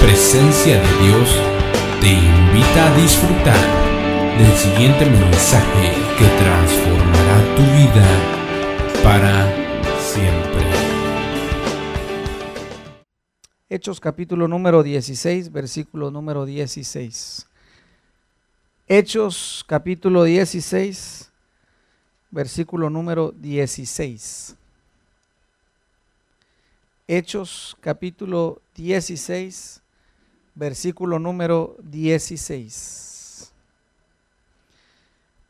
presencia de Dios te invita a disfrutar del siguiente mensaje que transformará tu vida para siempre. Hechos capítulo número 16, versículo número 16. Hechos capítulo 16, versículo número 16. Hechos capítulo 16, versículo número 16.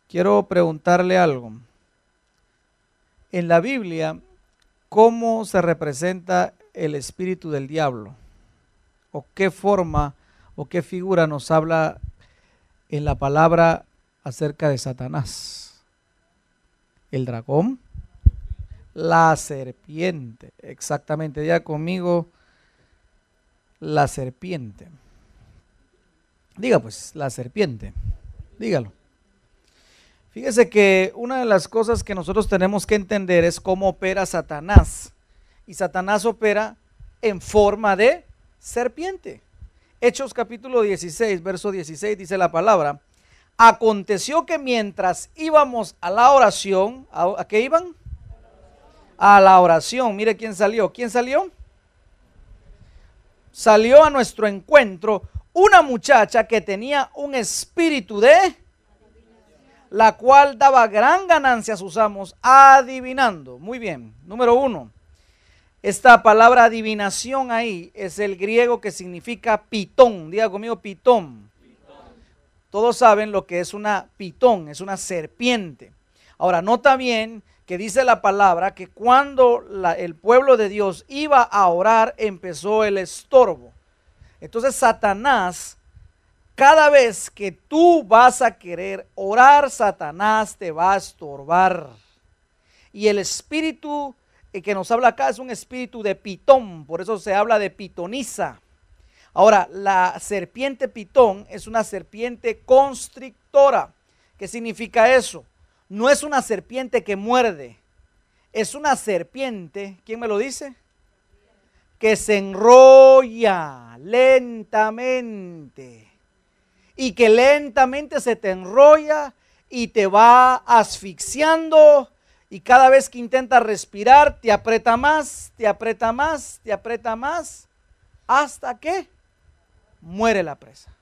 Quiero preguntarle algo. En la Biblia, ¿cómo se representa el espíritu del diablo? ¿O qué forma o qué figura nos habla en la palabra acerca de Satanás? ¿El dragón? La serpiente, exactamente. Ya conmigo, la serpiente. Diga pues, la serpiente. Dígalo. Fíjese que una de las cosas que nosotros tenemos que entender es cómo opera Satanás. Y Satanás opera en forma de serpiente. Hechos capítulo 16, verso 16 dice la palabra. Aconteció que mientras íbamos a la oración, ¿a, qué iban? a la oración. Mire quién salió. ¿Quién salió? Salió a nuestro encuentro una muchacha que tenía un espíritu de la cual daba gran ganancia a sus amos adivinando. Muy bien. Número uno. Esta palabra adivinación ahí es el griego que significa pitón. Diga conmigo pitón. Todos saben lo que es una pitón, es una serpiente. Ahora, nota bien que dice la palabra que cuando el pueblo de Dios iba a orar empezó el estorbo. Entonces Satanás, cada vez que tú vas a querer orar, Satanás te va a estorbar. Y el espíritu que nos habla acá es un espíritu de pitón, por eso se habla de pitoniza. Ahora, la serpiente pitón es una serpiente constrictora. ¿Qué significa eso? No es una serpiente que muerde, es una serpiente, ¿quién me lo dice? Que se enrolla lentamente y que lentamente se te enrolla y te va asfixiando y cada vez que intentas respirar te aprieta más, te aprieta más, te aprieta más, hasta que muere la presa.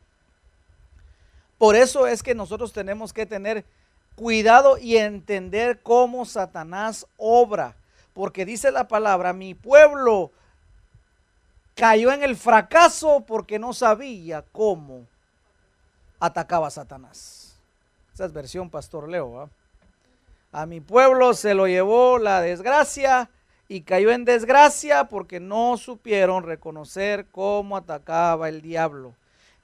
Por eso es que nosotros tenemos que tener cuidado y entender cómo Satanás obra. Porque dice la palabra, mi pueblo cayó en el fracaso porque no sabía cómo atacaba a Satanás. Esa es versión Pastor Leo. A mi pueblo se lo llevó la desgracia y cayó en desgracia porque no supieron reconocer cómo atacaba el diablo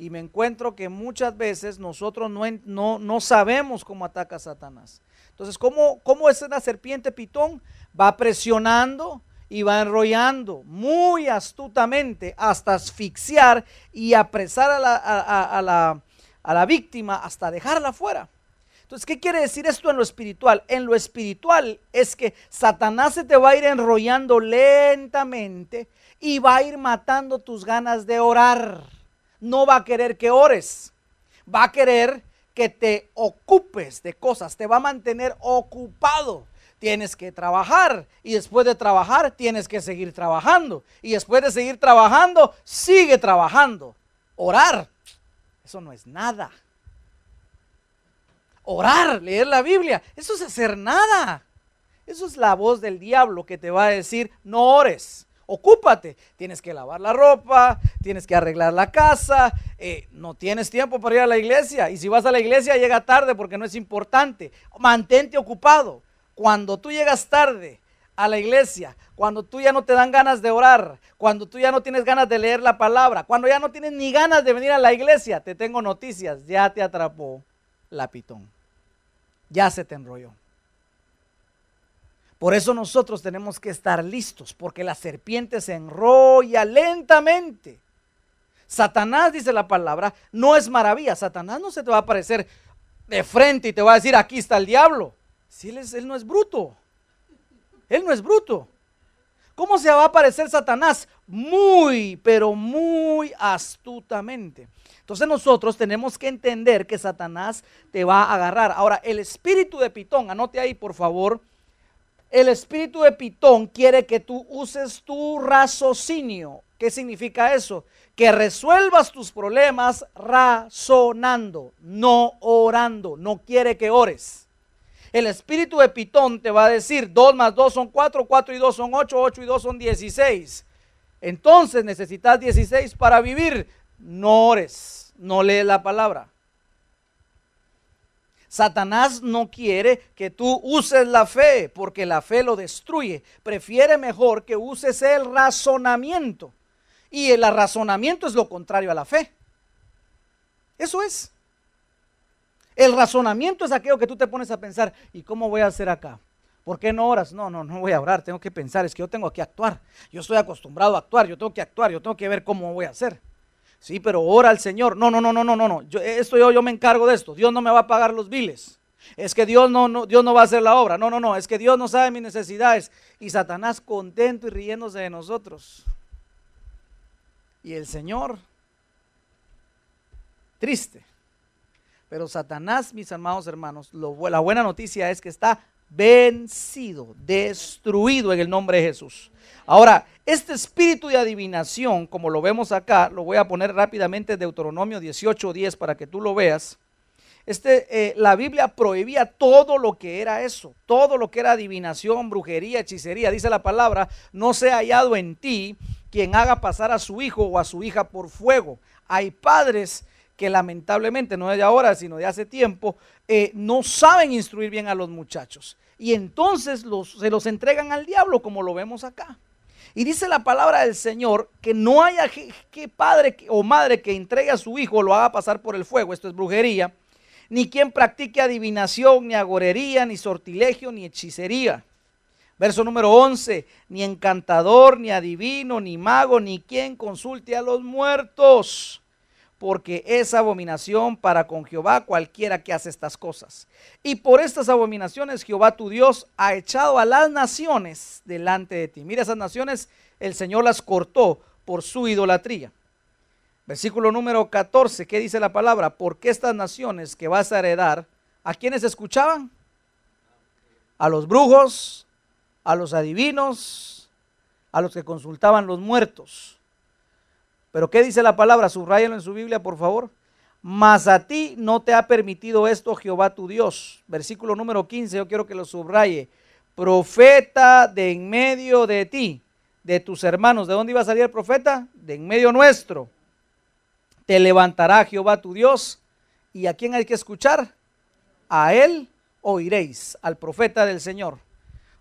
y me encuentro que muchas veces nosotros no, no, no sabemos cómo ataca Satanás. Entonces, ¿cómo, ¿cómo es una serpiente pitón? Va presionando y va enrollando muy astutamente hasta asfixiar y apresar a la, a, la, a la víctima hasta dejarla fuera. Entonces, ¿qué quiere decir esto en lo espiritual? En lo espiritual es que Satanás se te va a ir enrollando lentamente y va a ir matando tus ganas de orar no va a querer que ores. Va a querer que te ocupes de cosas, te va a mantener ocupado. Tienes que trabajar y después de trabajar tienes que seguir trabajando. Y después de seguir trabajando, sigue trabajando. Orar, eso no es nada. Orar, leer la Biblia, eso es hacer nada. Eso es la voz del diablo que te va a decir, no ores ocúpate. Tienes que lavar la ropa, tienes que arreglar la casa, eh, no tienes tiempo para ir a la iglesia. Y si vas a la iglesia, llega tarde porque no es importante. Mantente ocupado. Cuando tú llegas tarde a la iglesia, cuando tú ya no te dan ganas de orar, cuando tú ya no tienes ganas de leer la palabra, cuando ya no tienes ni ganas de venir a la iglesia, te tengo noticias, ya te atrapó la pitón. Ya se te enrolló. Por eso nosotros tenemos que estar listos, porque la serpiente se enrolla lentamente. Satanás, dice la palabra, no es maravilla. Satanás no se te va a aparecer de frente y te va a decir, aquí está el diablo. Si él, él no es bruto. Él no es bruto. ¿Cómo se va a aparecer Satanás? Muy, pero muy astutamente. Entonces nosotros tenemos que entender que Satanás te va a agarrar. Ahora, el espíritu de Pitón, anote ahí por favor, el espíritu de Pitón quiere que tú uses tu raciocinio. ¿Qué significa eso? Que resuelvas tus problemas razonando, no orando. No quiere que ores. El espíritu de Pitón te va a decir 2 más 2 son 4, 4 y 2 son 8, 8 y 2 son 16. Entonces necesitas 16 para vivir. No ores, no lees la palabra. Satanás no quiere que tú uses la fe porque la fe lo destruye. Prefiere mejor que uses el razonamiento. Y el razonamiento es lo contrario a la fe. Eso es. El razonamiento es aquello que tú te pones a pensar, ¿y cómo voy a hacer acá? ¿Por qué no oras? No, no, no voy a orar, tengo que pensar, es que yo tengo que actuar. Yo estoy acostumbrado a actuar, yo tengo que actuar, yo tengo que ver cómo voy a hacer. Sí, pero ora al Señor. No, no, no, no, no, no. Yo, esto yo, yo me encargo de esto. Dios no me va a pagar los biles. Es que Dios no, no, Dios no va a hacer la obra. No, no, no. Es que Dios no sabe mis necesidades. Y Satanás contento y riéndose de nosotros. Y el Señor triste. Pero Satanás, mis amados hermanos, la buena noticia es que está vencido, destruido en el nombre de Jesús. Ahora, este espíritu de adivinación, como lo vemos acá, lo voy a poner rápidamente en Deuteronomio 18:10 para que tú lo veas. Este, eh, la Biblia prohibía todo lo que era eso, todo lo que era adivinación, brujería, hechicería. Dice la palabra, no se ha hallado en ti quien haga pasar a su hijo o a su hija por fuego. Hay padres que lamentablemente, no de ahora, sino de hace tiempo, eh, no saben instruir bien a los muchachos. Y entonces se los entregan al diablo, como lo vemos acá. Y dice la palabra del Señor que no haya que, padre o madre que entregue a su hijo lo haga pasar por el fuego, esto es brujería, ni quien practique adivinación, ni agorería, ni sortilegio, ni hechicería. Verso número 11, ni encantador, ni adivino, ni mago, ni quien consulte a los muertos porque es abominación para con Jehová cualquiera que hace estas cosas. Y por estas abominaciones Jehová tu Dios ha echado a las naciones delante de ti. Mira, esas naciones el Señor las cortó por su idolatría. Versículo número 14, ¿qué dice la palabra? Porque estas naciones que vas a heredar, ¿a quiénes escuchaban? A los brujos, a los adivinos, a los que consultaban los muertos. Pero ¿qué dice la palabra? Subrayenlo en su Biblia, por favor. Mas a ti no te ha permitido esto Jehová tu Dios. Versículo número 15, yo quiero que lo subraye. Profeta de en medio de ti, de tus hermanos. ¿De dónde iba a salir el profeta? De en medio nuestro. Te levantará Jehová tu Dios. ¿Y a quién hay que escuchar? A él oiréis, al profeta del Señor.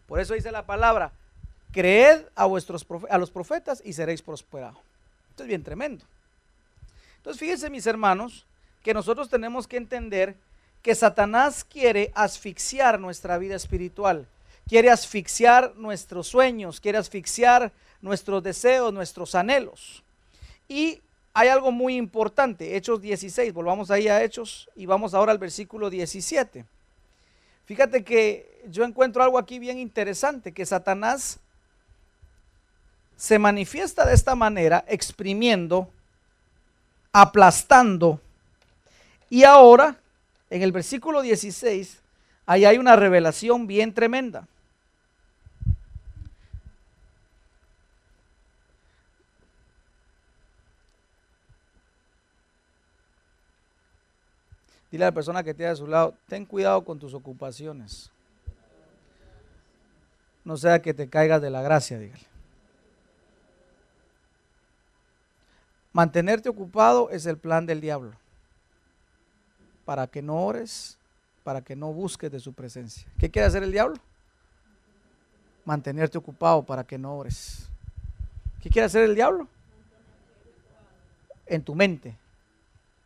Por eso dice la palabra, creed a, vuestros, a los profetas y seréis prosperados. Esto es bien tremendo. Entonces fíjense mis hermanos que nosotros tenemos que entender que Satanás quiere asfixiar nuestra vida espiritual, quiere asfixiar nuestros sueños, quiere asfixiar nuestros deseos, nuestros anhelos. Y hay algo muy importante, Hechos 16, volvamos ahí a Hechos y vamos ahora al versículo 17. Fíjate que yo encuentro algo aquí bien interesante, que Satanás se manifiesta de esta manera, exprimiendo, aplastando. Y ahora, en el versículo 16, ahí hay una revelación bien tremenda. Dile a la persona que tiene a su lado, ten cuidado con tus ocupaciones. No sea que te caigas de la gracia, dígale. Mantenerte ocupado es el plan del diablo. Para que no ores, para que no busques de su presencia. ¿Qué quiere hacer el diablo? Mantenerte ocupado para que no ores. ¿Qué quiere hacer el diablo? En tu mente.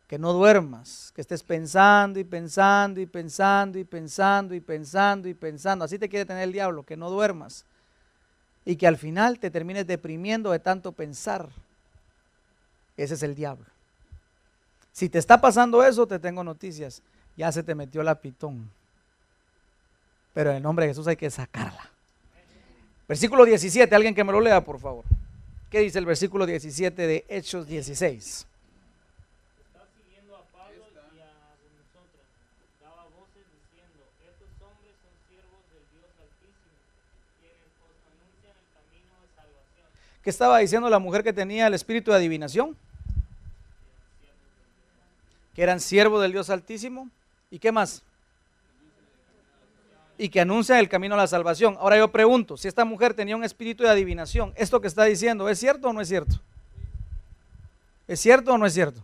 Que no duermas, que estés pensando y pensando y pensando y pensando y pensando y pensando. Así te quiere tener el diablo, que no duermas. Y que al final te termines deprimiendo de tanto pensar. Ese es el diablo. Si te está pasando eso, te tengo noticias. Ya se te metió la pitón. Pero en el nombre de Jesús hay que sacarla. Versículo 17, alguien que me lo lea, por favor. ¿Qué dice el versículo 17 de Hechos 16? ¿Qué estaba diciendo la mujer que tenía el espíritu de adivinación? Que eran siervos del Dios Altísimo. ¿Y qué más? Y que anuncian el camino a la salvación. Ahora yo pregunto, si esta mujer tenía un espíritu de adivinación, ¿esto que está diciendo es cierto o no es cierto? ¿Es cierto o no es cierto?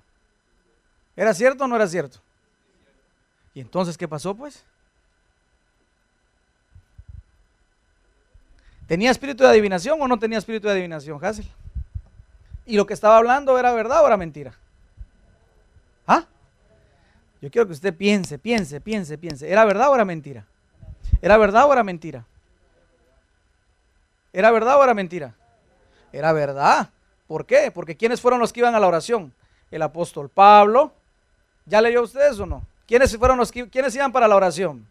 ¿Era cierto o no era cierto? ¿Y entonces qué pasó pues? ¿Tenía espíritu de adivinación o no tenía espíritu de adivinación, Hazel? ¿Y lo que estaba hablando era verdad o era mentira? ¿Ah? Yo quiero que usted piense, piense, piense, piense. ¿Era verdad o era mentira? ¿Era verdad o era mentira? ¿Era verdad o era mentira? Era verdad. ¿Por qué? Porque ¿quiénes fueron los que iban a la oración? El apóstol Pablo. ¿Ya leyó usted eso o no? ¿Quiénes fueron los que iban para la oración?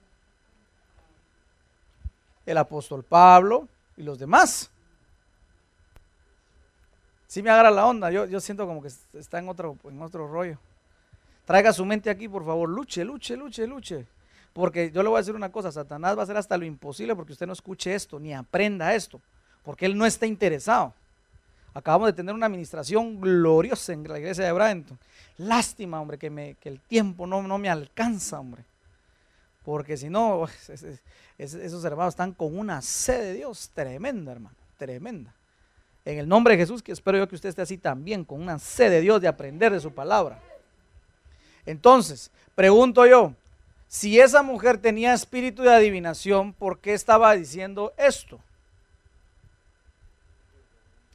El apóstol Pablo, y los demás. Si me agarra la onda, yo, yo siento como que está en otro, en otro rollo. Traiga su mente aquí, por favor, luche, luche, luche, luche. Porque yo le voy a decir una cosa, Satanás va a hacer hasta lo imposible porque usted no escuche esto, ni aprenda esto, porque él no está interesado. Acabamos de tener una administración gloriosa en la iglesia de Bradenton. Lástima, hombre, que, que el tiempo no, no me alcanza, hombre. Porque si no, esos hermanos están con una sed de Dios tremenda, hermano, tremenda. En el nombre de Jesús, que espero yo que usted esté así también, con una sed de Dios de aprender de su palabra. Entonces, pregunto yo, si esa mujer tenía espíritu de adivinación, ¿por qué estaba diciendo esto?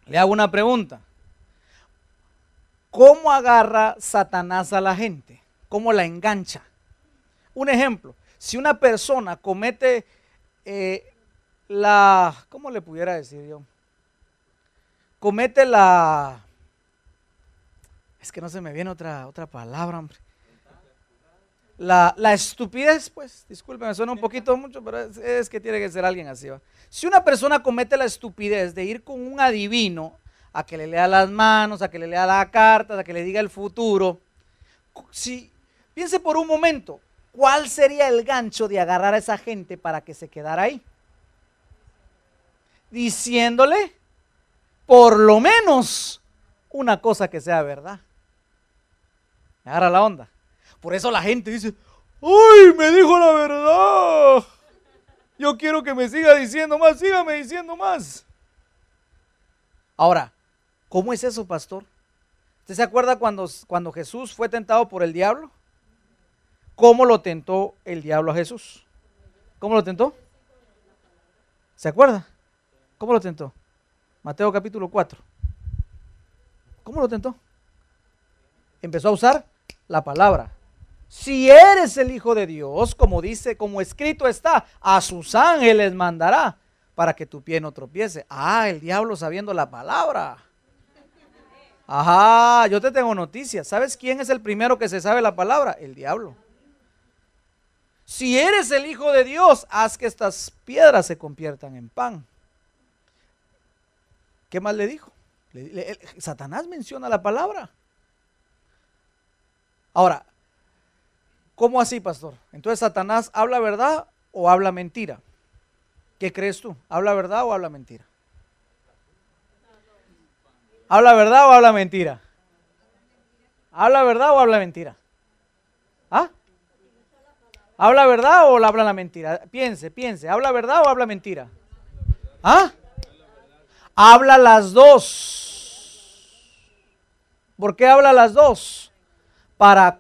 Le hago una pregunta. ¿Cómo agarra Satanás a la gente? ¿Cómo la engancha? Un ejemplo, si una persona comete eh, la, ¿cómo le pudiera decir yo? Comete la, es que no se me viene otra, otra palabra, hombre. La, estupidez, pues, disculpen, me suena un poquito mucho, pero es, que tiene que ser alguien así. Si una persona comete la estupidez de ir con un adivino a que le lea las manos, a que le lea la carta, a que le diga el futuro, si piense por un momento, ¿cuál sería el gancho de agarrar a esa gente para que se quedara ahí? Diciéndole, por lo menos, una cosa que sea verdad. Agarra la onda. Por eso la gente dice, ¡ay, me dijo la verdad! Yo quiero que me siga diciendo más, sígame diciendo más. Ahora, ¿cómo es eso, pastor? ¿Usted se acuerda cuando, cuando Jesús fue tentado por el diablo? ¿Cómo lo tentó el diablo a Jesús? ¿Cómo lo tentó? ¿Se acuerda? ¿Cómo lo tentó? Mateo capítulo 4. ¿Cómo lo tentó? Empezó a usar la palabra. Si eres el Hijo de Dios, como dice, como escrito está, a sus ángeles mandará para que tu pie no tropiece. Ah, el diablo sabiendo la palabra. Ajá, yo te tengo noticias. ¿Sabes quién es el primero que se sabe la palabra? El diablo. Si eres el Hijo de Dios, haz que estas piedras se conviertan en pan. ¿Qué más le dijo? Satanás menciona la palabra. Ahora, ¿cómo así, pastor? Entonces, ¿Satanás habla verdad o habla mentira? ¿Qué crees tú? ¿Habla verdad o habla mentira? ¿Habla verdad o habla mentira? ¿Habla verdad o habla mentira? ¿Ah? ¿Habla verdad o habla la mentira? Piense, piense. ¿Habla verdad o habla mentira? ¿Ah? Habla las dos. ¿Por qué habla las dos? Para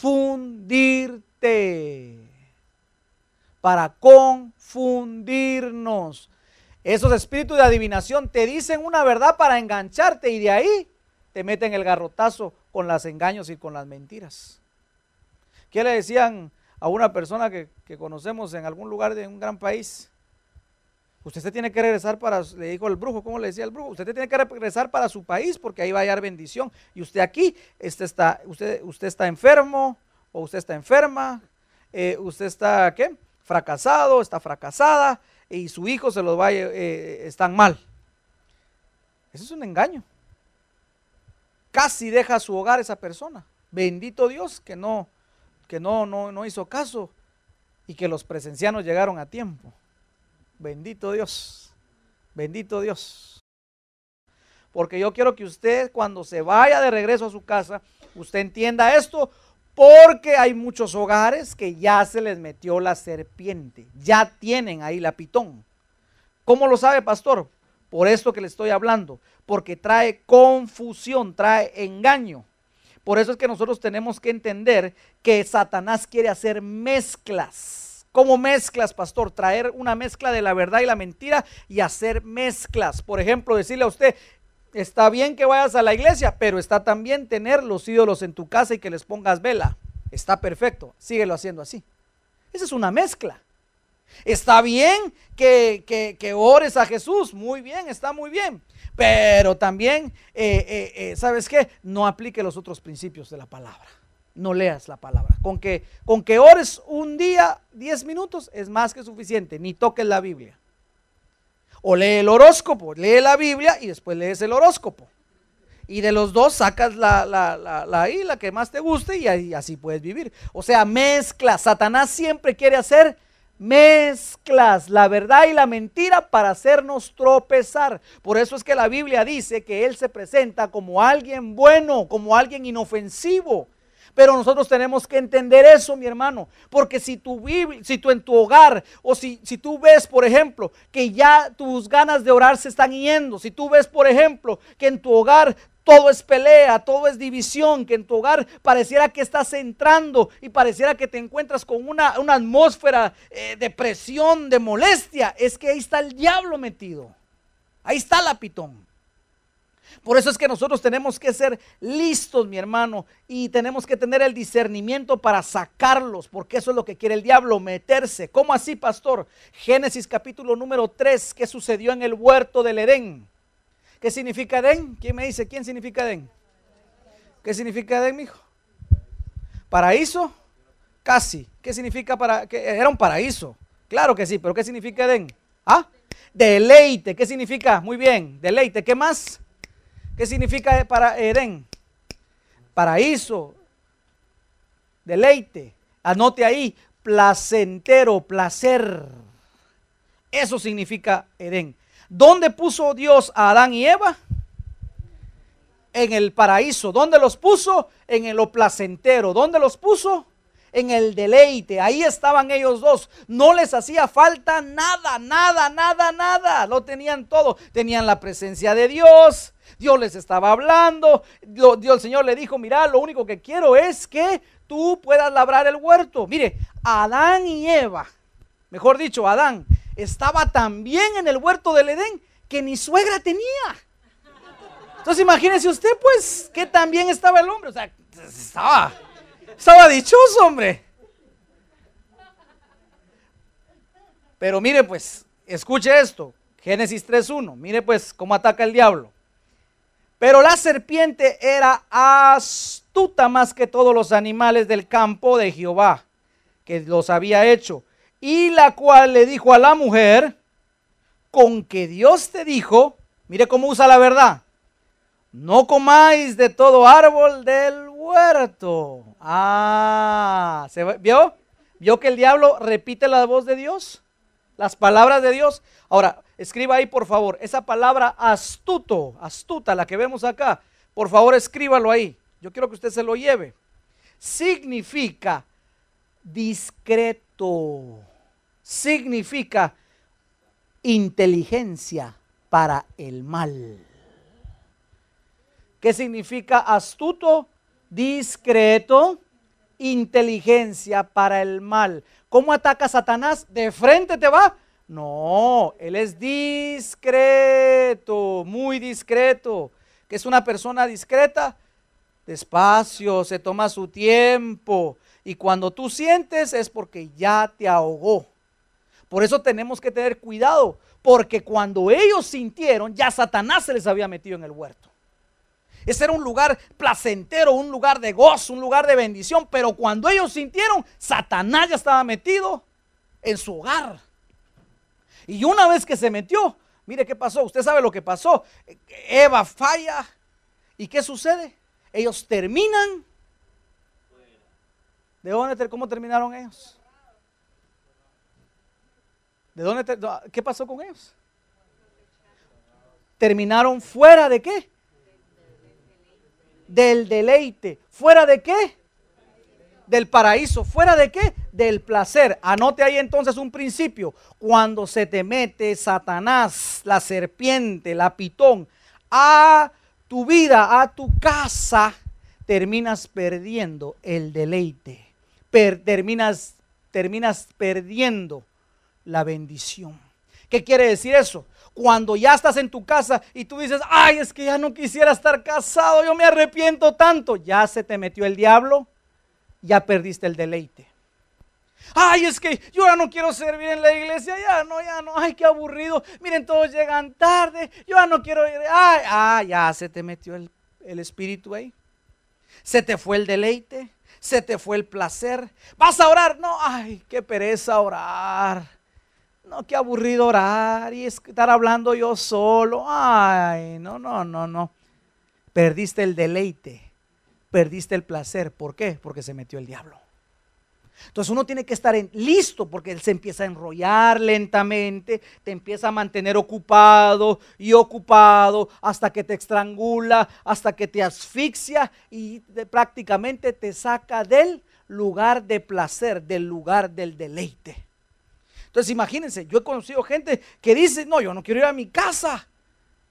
confundirte. Para confundirnos. Esos espíritus de adivinación te dicen una verdad para engancharte y de ahí te meten el garrotazo con los engaños y con las mentiras. ¿Qué le decían a una persona que, conocemos en algún lugar de un gran país. Usted se tiene que regresar para, le dijo el brujo, ¿cómo le decía el brujo? Usted tiene que regresar para su país porque ahí va a hallar bendición. Y usted aquí, este está, usted, usted está enfermo o usted está enferma, eh, usted está, ¿qué? Fracasado, está fracasada. y su hijo se los vaya, eh, están mal. Eso es un engaño. Casi deja su hogar esa persona. Bendito Dios que no, que no, no, no hizo caso y que los presencianos llegaron a tiempo. Bendito Dios. Bendito Dios. Porque yo quiero que usted cuando se vaya de regreso a su casa, usted entienda esto, porque hay muchos hogares que ya se les metió la serpiente, ya tienen ahí la pitón. ¿Cómo lo sabe, pastor? Por esto que le estoy hablando, porque trae confusión, trae engaño. Por eso es que nosotros tenemos que entender que Satanás quiere hacer mezclas. ¿Cómo mezclas, pastor? Traer una mezcla de la verdad y la mentira y hacer mezclas. Por ejemplo, decirle a usted, está bien que vayas a la iglesia, pero está también tener los ídolos en tu casa y que les pongas vela. Está perfecto, síguelo haciendo así. Esa es una mezcla. Está bien que, que, ores a Jesús, muy bien, está muy bien. Pero también, eh, eh, eh, ¿sabes qué? No aplique los otros principios de la palabra. No leas la palabra. Con que, con que ores un día, 10 minutos, es más que suficiente. Ni toques la Biblia. O lee el horóscopo, lee la Biblia y después lees el horóscopo. Y de los dos sacas la, la, la, la, que más te guste y, y así puedes vivir. O sea, mezcla. Satanás siempre quiere hacer mezclas la verdad y la mentira para hacernos tropezar. Por eso es que la Biblia dice que Él se presenta como alguien bueno, como alguien inofensivo. Pero nosotros tenemos que entender eso, mi hermano, porque si tú, si tú en tu hogar o si, si tú ves, por ejemplo, que ya tus ganas de orar se están yendo, si tú ves, por ejemplo, que en tu hogar todo es pelea, todo es división, que en tu hogar pareciera que estás entrando y pareciera que te encuentras con una, atmósfera eh, de presión, de molestia, es que ahí está el diablo metido. Ahí está la pitón. Por eso es que nosotros tenemos que ser listos, mi hermano, y tenemos que tener el discernimiento para sacarlos, porque eso es lo que quiere el diablo, meterse. ¿Cómo así, pastor? Génesis capítulo número 3, ¿qué sucedió en el huerto del Edén? ¿Qué significa Edén? ¿Quién me dice quién significa Edén? ¿Qué significa Edén, mijo? ¿Paraíso? Casi. ¿Qué significa para Era un paraíso. Claro que sí, pero ¿qué significa Edén? ¿Ah? Deleite. ¿Qué significa? Muy bien. Deleite. ¿Qué más? ¿Qué significa para Edén? Paraíso. Deleite. Anote ahí. Placentero, placer. Eso significa Edén. ¿Dónde puso Dios a Adán y Eva? En el paraíso. ¿Dónde los puso? En lo placentero. ¿Dónde los puso? En el deleite. Ahí estaban ellos dos. No les hacía falta nada, nada, nada, nada. Lo tenían todo. Tenían la presencia de Dios. Dios les estaba hablando. Dios, el Señor le dijo, mira, lo único que quiero es que tú puedas labrar el huerto. Mire, Adán y Eva, mejor dicho, Adán estaba tan bien en el huerto del Edén que ni suegra tenía. Entonces imagínese usted pues que tan bien estaba el hombre. O sea, estaba, estaba dichoso, hombre. Pero mire pues, escuche esto. Génesis 3.1. Mire pues cómo ataca el diablo. Pero la serpiente era astuta más que todos los animales del campo de Jehová, que los había hecho y la cual le dijo a la mujer, con que Dios te dijo, mire cómo usa la verdad, no comáis de todo árbol del huerto. Ah, ¿se vio? ¿Vio que el diablo repite la voz de Dios? Las palabras de Dios. Ahora, escriba ahí por favor, esa palabra astuto, astuta, la que vemos acá, por favor escríbalo ahí. Yo quiero que usted se lo lleve. Significa discreto significa inteligencia para el mal. ¿Qué significa astuto? Discreto, inteligencia para el mal. ¿Cómo ataca Satanás? ¿De frente te va? No, él es discreto, muy discreto. ¿Qué es una persona discreta? Despacio, se toma su tiempo. Y cuando tú sientes es porque ya te ahogó. Por eso tenemos que tener cuidado, porque cuando ellos sintieron, ya Satanás se les había metido en el huerto. Ese era un lugar placentero, un lugar de gozo, un lugar de bendición, pero cuando ellos sintieron, Satanás ya estaba metido en su hogar. Y una vez que se metió, mire qué pasó, usted sabe lo que pasó. Eva falla. ¿Y qué sucede? Ellos terminan. ¿De dónde, cómo terminaron ellos? ¿De dónde, qué pasó con ellos? Terminaron fuera de qué? Del deleite. ¿Fuera de qué? Del paraíso. ¿Fuera de qué? Del placer. Anote ahí entonces un principio. Cuando se te mete Satanás, la serpiente, la pitón, a tu vida, a tu casa, terminas perdiendo el deleite. terminas, terminas perdiendo la bendición. ¿Qué quiere decir eso? Cuando ya estás en tu casa y tú dices, ay, es que ya no quisiera estar casado, yo me arrepiento tanto, ya se te metió el diablo, ya perdiste el deleite. Ay, es que yo ya no quiero servir en la iglesia, ya no, ya no, ay, qué aburrido. Miren, todos llegan tarde, yo ya no quiero ir. Ay, ah, ya se te metió el, el espíritu ahí. Se te fue el deleite, se te fue el placer. ¿Vas a orar? No, ay, qué pereza orar. No, qué aburrido orar y estar hablando yo solo. Ay, no, no, no, no. Perdiste el deleite, perdiste el placer. ¿Por qué? Porque se metió el diablo. Entonces uno tiene que estar listo porque él se empieza a enrollar lentamente, te empieza a mantener ocupado y ocupado hasta que te estrangula, hasta que te asfixia y prácticamente te saca del lugar de placer, del lugar del deleite. Entonces imagínense, yo he conocido gente que dice, no, yo no quiero ir a mi casa.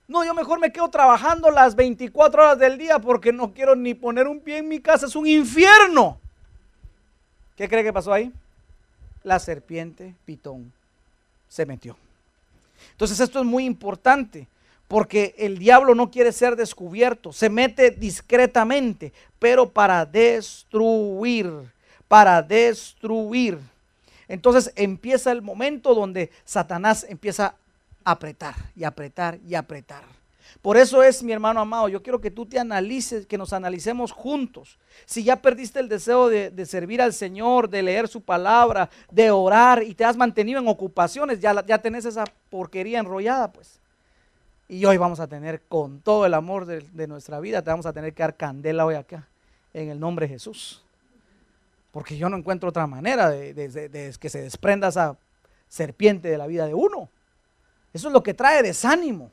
No, yo mejor me quedo trabajando las 24 horas del día porque no quiero ni poner un pie en mi casa, es un infierno. ¿Qué cree que pasó ahí? La serpiente pitón se metió. Entonces esto es muy importante porque el diablo no quiere ser descubierto, se mete discretamente, pero para destruir, para destruir. Entonces empieza el momento donde Satanás empieza apretar y apretar y apretar. Por eso es, mi hermano amado, yo quiero que tú te analices, que nos analicemos juntos. Si ya perdiste el deseo de, servir al Señor, de leer su palabra, de orar y te has mantenido en ocupaciones, ya, ya tenés esa porquería enrollada, pues. Y hoy vamos a tener, con todo el amor de, de nuestra vida, te vamos a tener que dar candela hoy acá, en el nombre de Jesús. Porque yo no encuentro otra manera de, que se desprenda esa serpiente de la vida de uno. Eso es lo que trae desánimo.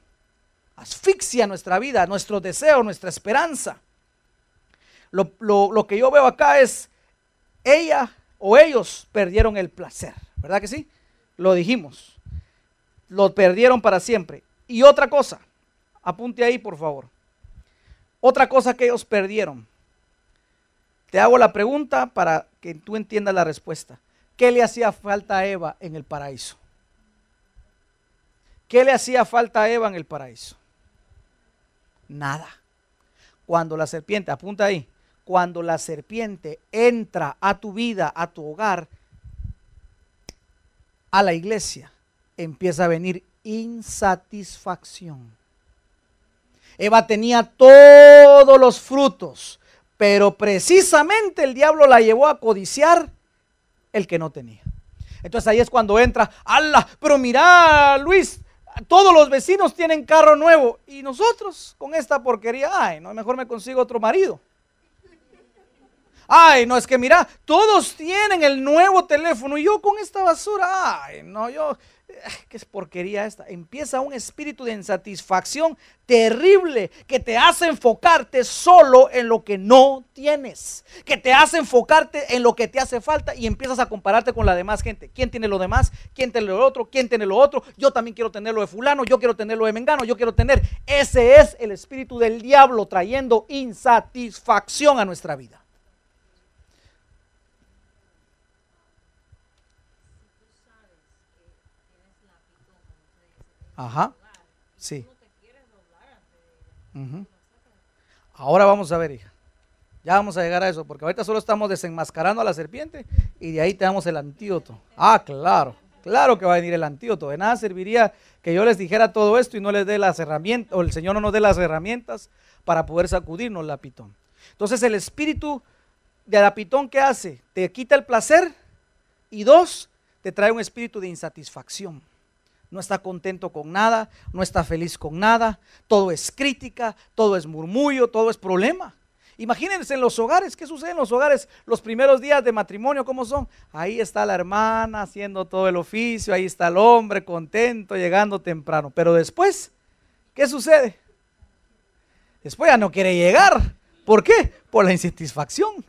Asfixia nuestra vida, nuestro deseo, nuestra esperanza. Lo, lo, que yo veo acá es, ella o ellos perdieron el placer, ¿verdad que sí? Lo dijimos. Lo perdieron para siempre. Y otra cosa, apunte ahí por favor. Otra cosa que ellos perdieron te hago la pregunta para que tú entiendas la respuesta. ¿Qué le hacía falta a Eva en el paraíso? ¿Qué le hacía falta a Eva en el paraíso? Nada. Cuando la serpiente, apunta ahí, cuando la serpiente entra a tu vida, a tu hogar, a la iglesia, empieza a venir insatisfacción. Eva tenía todos los frutos, pero precisamente el diablo la llevó a codiciar el que no tenía. Entonces ahí es cuando entra, ¡ala! Pero mira, Luis, todos los vecinos tienen carro nuevo y nosotros con esta porquería, ay, no, mejor me consigo otro marido. Ay, no, es que mira, todos tienen el nuevo teléfono y yo con esta basura, ay, no, yo, ¿Qué es porquería esta? Empieza un espíritu de insatisfacción terrible que te hace enfocarte solo en lo que no tienes, que te hace enfocarte en lo que te hace falta y empiezas a compararte con la demás gente. ¿Quién tiene lo demás? ¿Quién tiene lo otro? ¿Quién tiene lo otro? Yo también quiero tener lo de fulano, yo quiero tener lo de mengano, yo quiero tener. Ese es el espíritu del diablo trayendo insatisfacción a nuestra vida. Ajá. Sí. Ahora vamos a ver, hija. Ya vamos a llegar a eso, porque ahorita solo estamos desenmascarando a la serpiente y de ahí te damos el antídoto. Ah, claro, claro que va a venir el antídoto. De nada serviría que yo les dijera todo esto y no les dé las herramientas, o el Señor no nos dé las herramientas para poder sacudirnos la pitón. Entonces el espíritu de la pitón, ¿qué hace? Te quita el placer y dos, te trae un espíritu de insatisfacción no está contento con nada, no está feliz con nada, todo es crítica, todo es murmullo, todo es problema. Imagínense en los hogares, ¿qué sucede en los hogares los primeros días de matrimonio? ¿Cómo son? Ahí está la hermana haciendo todo el oficio, ahí está el hombre contento, llegando temprano. Pero después, ¿qué sucede? Después ya no quiere llegar. ¿Por qué? Por la insatisfacción.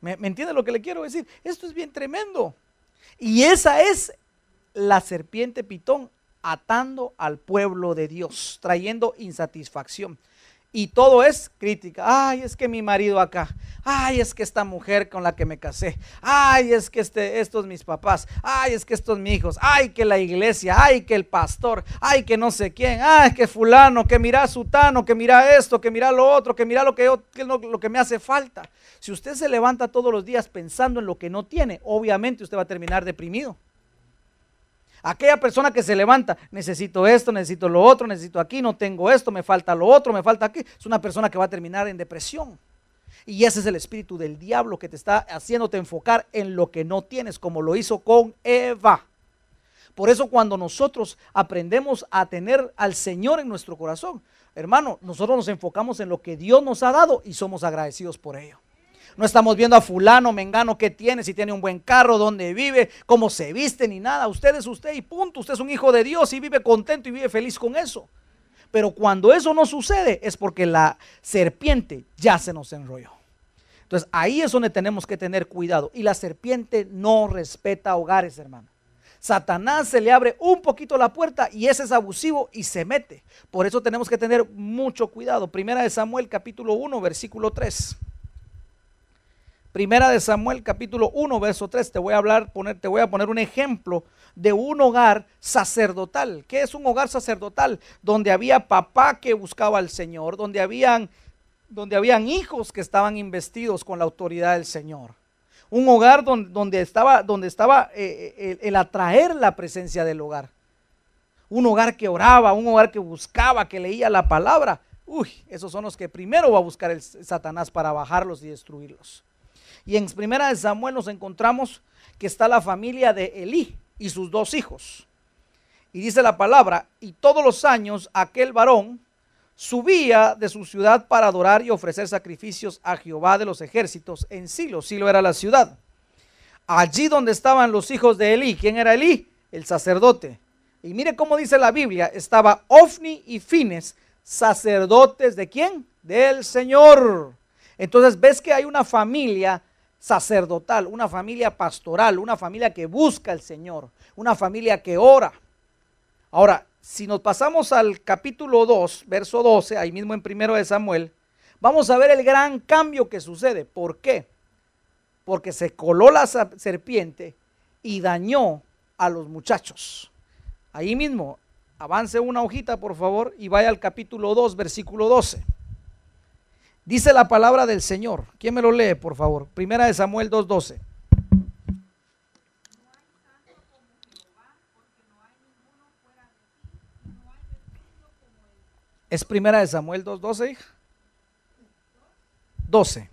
¿Me, ¿Me entiende lo que le quiero decir? Esto es bien tremendo. Y esa es la serpiente pitón atando al pueblo de Dios, trayendo insatisfacción. Y todo es crítica. Ay, es que mi marido acá. Ay, es que esta mujer con la que me casé. Ay, es que este, estos mis papás. Ay, es que estos mis hijos. Ay, que la iglesia. Ay, que el pastor. Ay, que no sé quién. Ay, que fulano. Que mira sutano. Que mira esto. Que mira lo otro. Que mira lo que, lo que me hace falta. Si usted se levanta todos los días pensando en lo que no tiene, obviamente usted va a terminar deprimido. Aquella persona que se levanta, necesito esto, necesito lo otro, necesito aquí, no tengo esto, me falta lo otro, me falta aquí, es una persona que va a terminar en depresión. Y ese es el espíritu del diablo que te está haciéndote enfocar en lo que no tienes, como lo hizo con Eva. Por eso cuando nosotros aprendemos a tener al Señor en nuestro corazón, hermano, nosotros nos enfocamos en lo que Dios nos ha dado y somos agradecidos por ello. No estamos viendo a fulano, mengano, qué tiene, si tiene un buen carro, dónde vive, cómo se viste, ni nada. Usted es usted y punto. Usted es un hijo de Dios y vive contento y vive feliz con eso. Pero cuando eso no sucede es porque la serpiente ya se nos enrolló. Entonces ahí es donde tenemos que tener cuidado. Y la serpiente no respeta hogares, hermano. Satanás se le abre un poquito la puerta y ese es abusivo y se mete. Por eso tenemos que tener mucho cuidado. Primera de Samuel capítulo 1 versículo 3. Primera de Samuel capítulo 1 verso 3, te voy a hablar, poner, te voy a poner un ejemplo de un hogar sacerdotal. ¿Qué es un hogar sacerdotal? Donde había papá que buscaba al Señor, donde habían, donde habían hijos que estaban investidos con la autoridad del Señor. Un hogar donde, estaba, donde estaba eh, eh, el, atraer la presencia del hogar. Un hogar que oraba, un hogar que buscaba, que leía la palabra. Uy, esos son los que primero va a buscar el Satanás para bajarlos y destruirlos. Y en primera de Samuel nos encontramos que está la familia de Elí y sus dos hijos. Y dice la palabra, y todos los años aquel varón subía de su ciudad para adorar y ofrecer sacrificios a Jehová de los ejércitos en Silo. Silo era la ciudad. Allí donde estaban los hijos de Elí. ¿Quién era Elí? El sacerdote. Y mire cómo dice la Biblia, estaba Ofni y Fines, sacerdotes de quién? Del Señor. Entonces ves que hay una familia sacerdotal, una familia pastoral, una familia que busca al Señor, una familia que ora. Ahora, si nos pasamos al capítulo 2, verso 12, ahí mismo en primero de Samuel, vamos a ver el gran cambio que sucede. ¿Por qué? Porque se coló la serpiente y dañó a los muchachos. Ahí mismo, avance una hojita, por favor, y vaya al capítulo 2, versículo 12. Dice la palabra del Señor. ¿Quién me lo lee, por favor? Primera de Samuel 2.12. ¿Es primera de Samuel 2.12, hija? 12.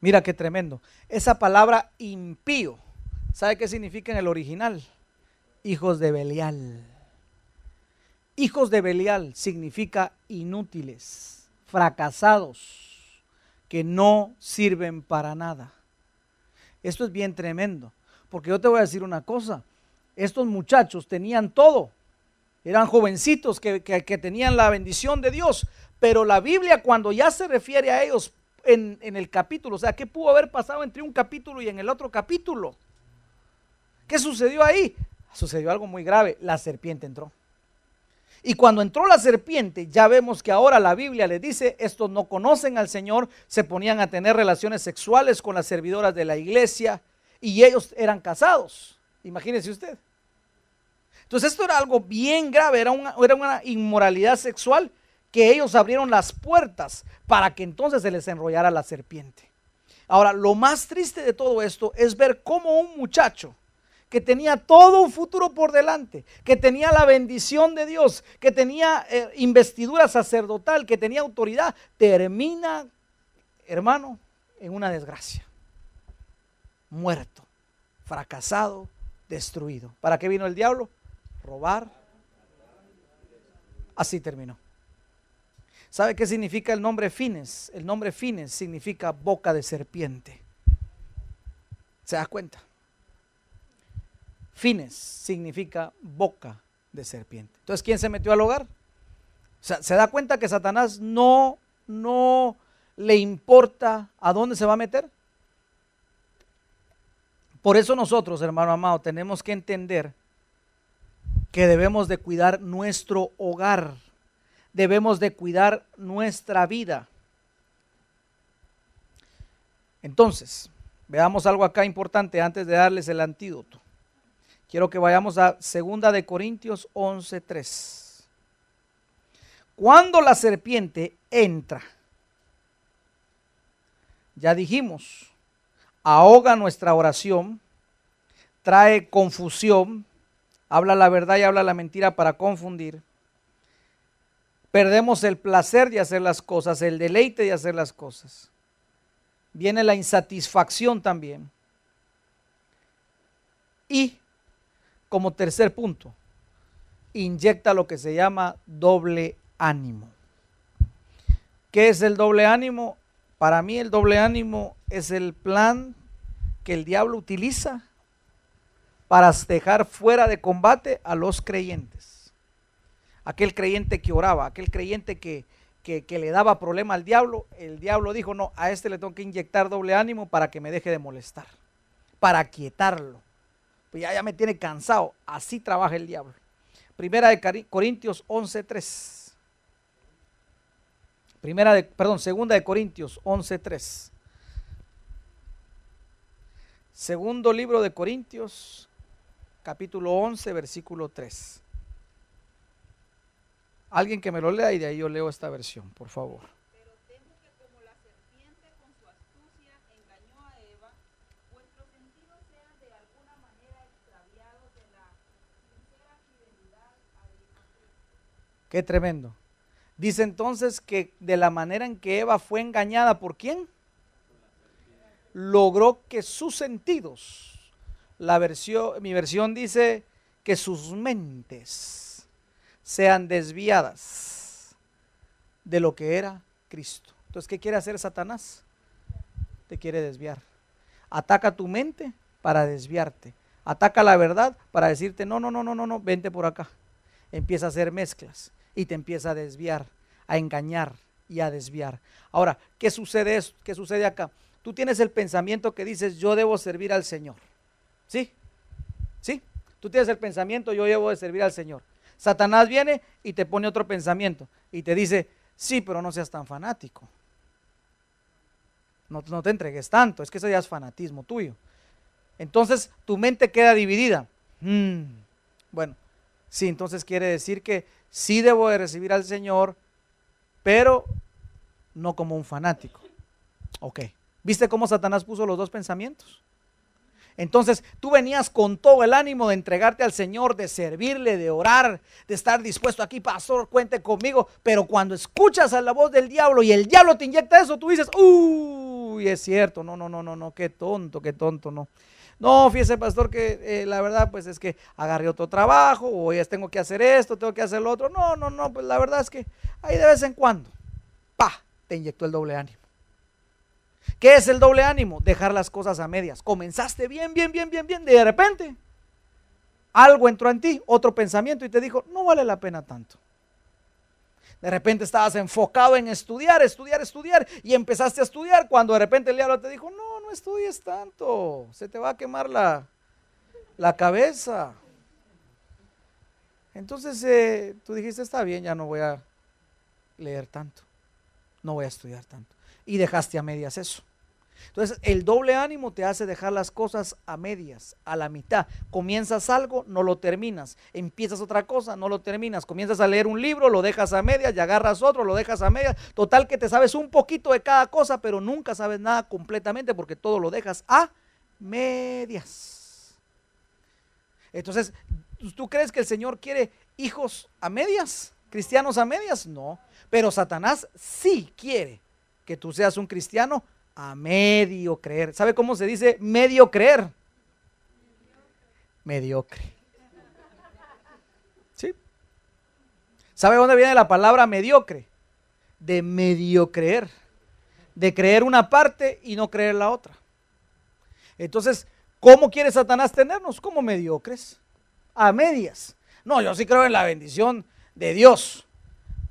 Mira qué tremendo. Esa palabra impío ¿Sabe qué significa en el original? Hijos de Belial. Hijos de Belial significa inútiles, fracasados, que no sirven para nada. Esto es bien tremendo, porque yo te voy a decir una cosa, estos muchachos tenían todo, eran jovencitos que, tenían la bendición de Dios, pero la Biblia cuando ya se refiere a ellos en, en el capítulo, o sea, ¿qué pudo haber pasado entre un capítulo y en el otro capítulo? ¿Qué sucedió ahí? Sucedió algo muy grave. La serpiente entró. Y cuando entró la serpiente, ya vemos que ahora la Biblia le dice, estos no conocen al Señor, se ponían a tener relaciones sexuales con las servidoras de la iglesia y ellos eran casados. Imagínese usted. Entonces esto era algo bien grave, era una, era una inmoralidad sexual que ellos abrieron las puertas para que entonces se les enrollara la serpiente. Ahora, lo más triste de todo esto es ver cómo un muchacho que tenía todo un futuro por delante, que tenía la bendición de Dios, que tenía eh, investidura sacerdotal, que tenía autoridad, termina, hermano, en una desgracia. Muerto, fracasado, destruido. ¿Para qué vino el diablo? Robar. Así terminó. ¿Sabe qué significa el nombre Fines? El nombre Fines significa boca de serpiente. ¿Se da cuenta? Fines significa boca de serpiente. Entonces, ¿quién se metió al hogar? O sea, se da cuenta que Satanás no, no le importa a dónde se va a meter. Por eso nosotros, hermano amado, tenemos que entender que debemos de cuidar nuestro hogar, debemos de cuidar nuestra vida. Entonces, veamos algo acá importante antes de darles el antídoto. Quiero que vayamos a 2 de Corintios 11:3. Cuando la serpiente entra, ya dijimos, ahoga nuestra oración, trae confusión, habla la verdad y habla la mentira para confundir. Perdemos el placer de hacer las cosas, el deleite de hacer las cosas. Viene la insatisfacción también. Y como tercer punto, inyecta lo que se llama doble ánimo. ¿Qué es el doble ánimo? Para mí el doble ánimo es el plan que el diablo utiliza para dejar fuera de combate a los creyentes. Aquel creyente que oraba, aquel creyente que, que, le daba problema al diablo, el diablo dijo, no, a este le tengo que inyectar doble ánimo para que me deje de molestar, para quietarlo pues ya, ya me tiene cansado. Así trabaja el diablo. Primera de Corintios 11.3. Primera de, perdón, segunda de Corintios 11.3. Segundo libro de Corintios, capítulo 11, versículo 3. Alguien que me lo lea y de ahí yo leo esta versión, por favor. Qué tremendo. Dice entonces que de la manera en que Eva fue engañada por quién? Logró que sus sentidos, la versión, mi versión dice que sus mentes sean desviadas de lo que era Cristo. Entonces, ¿qué quiere hacer Satanás? Te quiere desviar. Ataca tu mente para desviarte. Ataca la verdad para decirte, no, no, no, no, no, no, vente por acá. Empieza a hacer mezclas y te empieza a desviar, a engañar y a desviar. Ahora, ¿qué sucede, ¿qué sucede acá? Tú tienes el pensamiento que dices, yo debo servir al Señor. ¿Sí? ¿Sí? Tú tienes el pensamiento, yo debo de servir al Señor. Satanás viene y te pone otro pensamiento y te dice, sí, pero no seas tan fanático. No, no te entregues tanto, es que eso ya es fanatismo tuyo. Entonces tu mente queda dividida. Mm, bueno, sí, entonces quiere decir que sí debo de recibir al Señor, pero no como un fanático. Ok. ¿Viste cómo Satanás puso los dos pensamientos? Entonces tú venías con todo el ánimo de entregarte al Señor, de servirle, de orar, de estar dispuesto aquí, pastor, cuente conmigo. Pero cuando escuchas a la voz del diablo y el diablo te inyecta eso, tú dices, uy, es cierto, no, no, no, no, no, qué tonto, qué tonto, no. No, fíjese, pastor, que eh, la verdad, pues es que agarré otro trabajo, o ya tengo que hacer esto, tengo que hacer lo otro. No, no, no, pues la verdad es que ahí de vez en cuando, pa, te inyectó el doble ánimo. ¿Qué es el doble ánimo? Dejar las cosas a medias. Comenzaste bien, bien, bien, bien, bien, de repente algo entró en ti, otro pensamiento y te dijo, no vale la pena tanto. De repente estabas enfocado en estudiar, estudiar, estudiar y empezaste a estudiar cuando de repente el diablo te dijo, no, estudies tanto, se te va a quemar la, la cabeza. Entonces eh, tú dijiste, está bien, ya no voy a leer tanto, no voy a estudiar tanto. Y dejaste a medias eso. Entonces, el doble ánimo te hace dejar las cosas a medias, a la mitad. Comienzas algo, no lo terminas. Empiezas otra cosa, no lo terminas. Comienzas a leer un libro, lo dejas a medias, y agarras otro, lo dejas a medias. Total que te sabes un poquito de cada cosa, pero nunca sabes nada completamente porque todo lo dejas a medias. Entonces, ¿tú crees que el Señor quiere hijos a medias? ¿Cristianos a medias? No. Pero Satanás sí quiere que tú seas un cristiano a medio creer. ¿Sabe cómo se dice medio creer? Mediocre. ¿Sí? ¿Sabe dónde viene la palabra mediocre? De medio creer. De creer una parte y no creer la otra. Entonces, ¿cómo quiere Satanás tenernos? Como mediocres. A medias. No, yo sí creo en la bendición de Dios.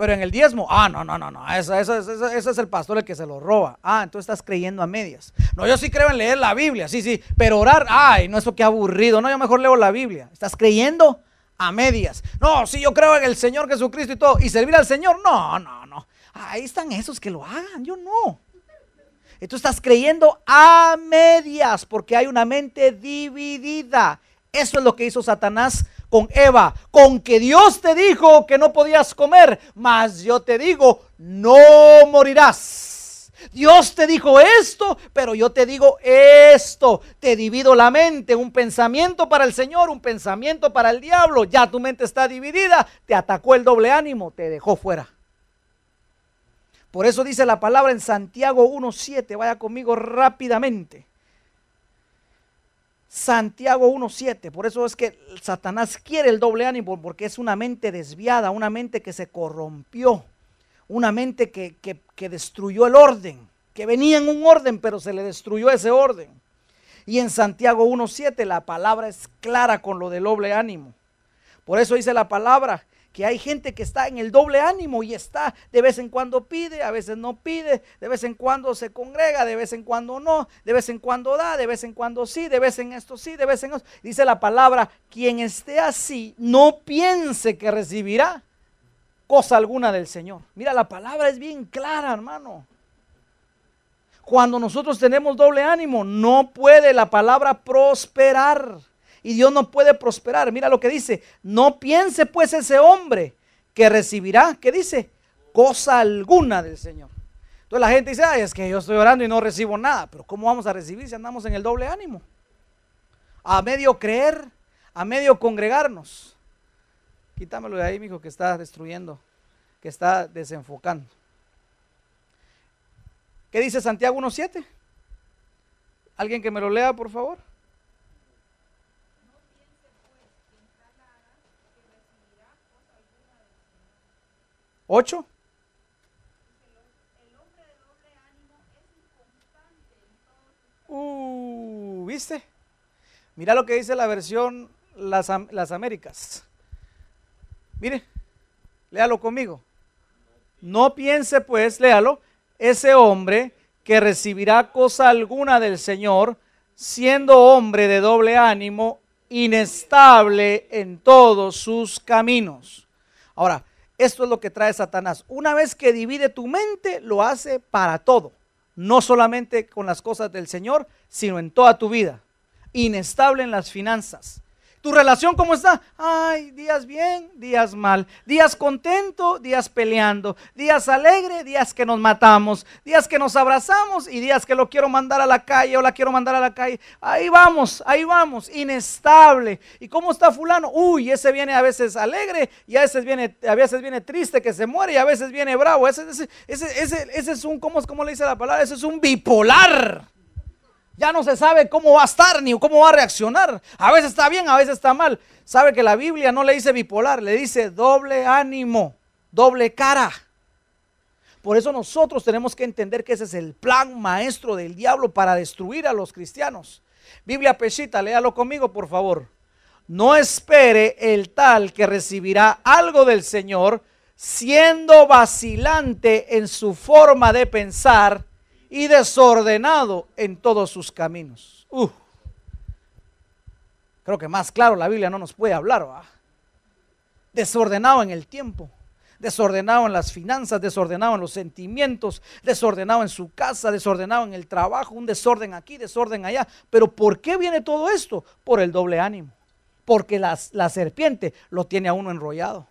Pero en el diezmo, ah, no, no, no, no, ese, es el pastor el que se lo roba. Ah, entonces estás creyendo a medias. No, yo sí creo en leer la Biblia, sí, sí, pero orar, ay, no, eso qué aburrido. No, yo mejor leo la Biblia. Estás creyendo a medias. No, sí, yo creo en el Señor Jesucristo y todo. ¿Y servir al Señor? No, no, no. Ahí están esos que lo hagan, yo no. Tú estás creyendo a medias porque hay una mente dividida. Eso es lo que hizo Satanás con Eva, con que Dios te dijo que no podías comer, mas yo te digo, no morirás. Dios te dijo esto, pero yo te digo esto. Te divido la mente, un pensamiento para el Señor, un pensamiento para el diablo. Ya tu mente está dividida, te atacó el doble ánimo, te dejó fuera. Por eso dice la palabra en Santiago 1.7, vaya conmigo rápidamente. Santiago 1.7. Por eso es que Satanás quiere el doble ánimo, porque es una mente desviada, una mente que se corrompió, una mente que, que destruyó el orden, que venía en un orden, pero se le destruyó ese orden. Y en Santiago 1.7 la palabra es clara con lo del doble ánimo. Por eso dice la palabra que hay gente que está en el doble ánimo y está, de vez en cuando pide, a veces no pide, de vez en cuando se congrega, de vez en cuando no, de vez en cuando da, de vez en cuando sí, de vez en esto sí, de vez en esto. Dice la palabra, quien esté así, no piense que recibirá cosa alguna del Señor. Mira, la palabra es bien clara, hermano. Cuando nosotros tenemos doble ánimo, no puede la palabra prosperar y Dios no puede prosperar. Mira lo que dice, no piense pues ese hombre que recibirá, ¿qué dice? Cosa alguna del Señor. Entonces la gente dice, ay, es que yo estoy orando y no recibo nada, pero ¿cómo vamos a recibir si andamos en el doble ánimo? A medio creer, a medio congregarnos. Quítamelo de ahí, mijo, que está destruyendo, que está desenfocando. ¿Qué dice Santiago 1.7? ¿Alguien que me lo lea, por favor? 8. Uh, ¿viste? Mira lo que dice la versión Las, las Américas. Mire, léalo conmigo. No piense pues, léalo, ese hombre que recibirá cosa alguna del Señor, siendo hombre de doble ánimo, inestable en todos sus caminos. Ahora, esto es lo que trae Satanás. Una vez que divide tu mente, lo hace para todo. No solamente con las cosas del Señor, sino en toda tu vida. Inestable en las finanzas, ¿Tu relación cómo está? Ay, días bien, días mal. Días contento, días peleando. Días alegre, días que nos matamos. Días que nos abrazamos y días que lo quiero mandar a la calle o la quiero mandar a la calle. Ahí vamos, ahí vamos, inestable. ¿Y cómo está fulano? Uy, ese viene a veces alegre y a veces viene, a veces viene triste que se muere y a veces viene bravo. Ese, ese, ese, ese, es un, ¿cómo, ¿cómo le dice la palabra? Ese es un bipolar ya no se sabe cómo va a estar ni cómo va a reaccionar. A veces está bien, a veces está mal. Sabe que la Biblia no le dice bipolar, le dice doble ánimo, doble cara. Por eso nosotros tenemos que entender que ese es el plan maestro del diablo para destruir a los cristianos. Biblia Peshita, léalo conmigo, por favor. No espere el tal que recibirá algo del Señor siendo vacilante en su forma de pensar y desordenado en todos sus caminos. Creo que más claro la Biblia no nos puede hablar. Desordenado en el tiempo, desordenado en las finanzas, desordenado en los sentimientos, desordenado en su casa, desordenado en el trabajo, un desorden aquí, desorden allá. Pero ¿por qué viene todo esto? Por el doble ánimo. Porque la serpiente lo tiene a uno enrollado.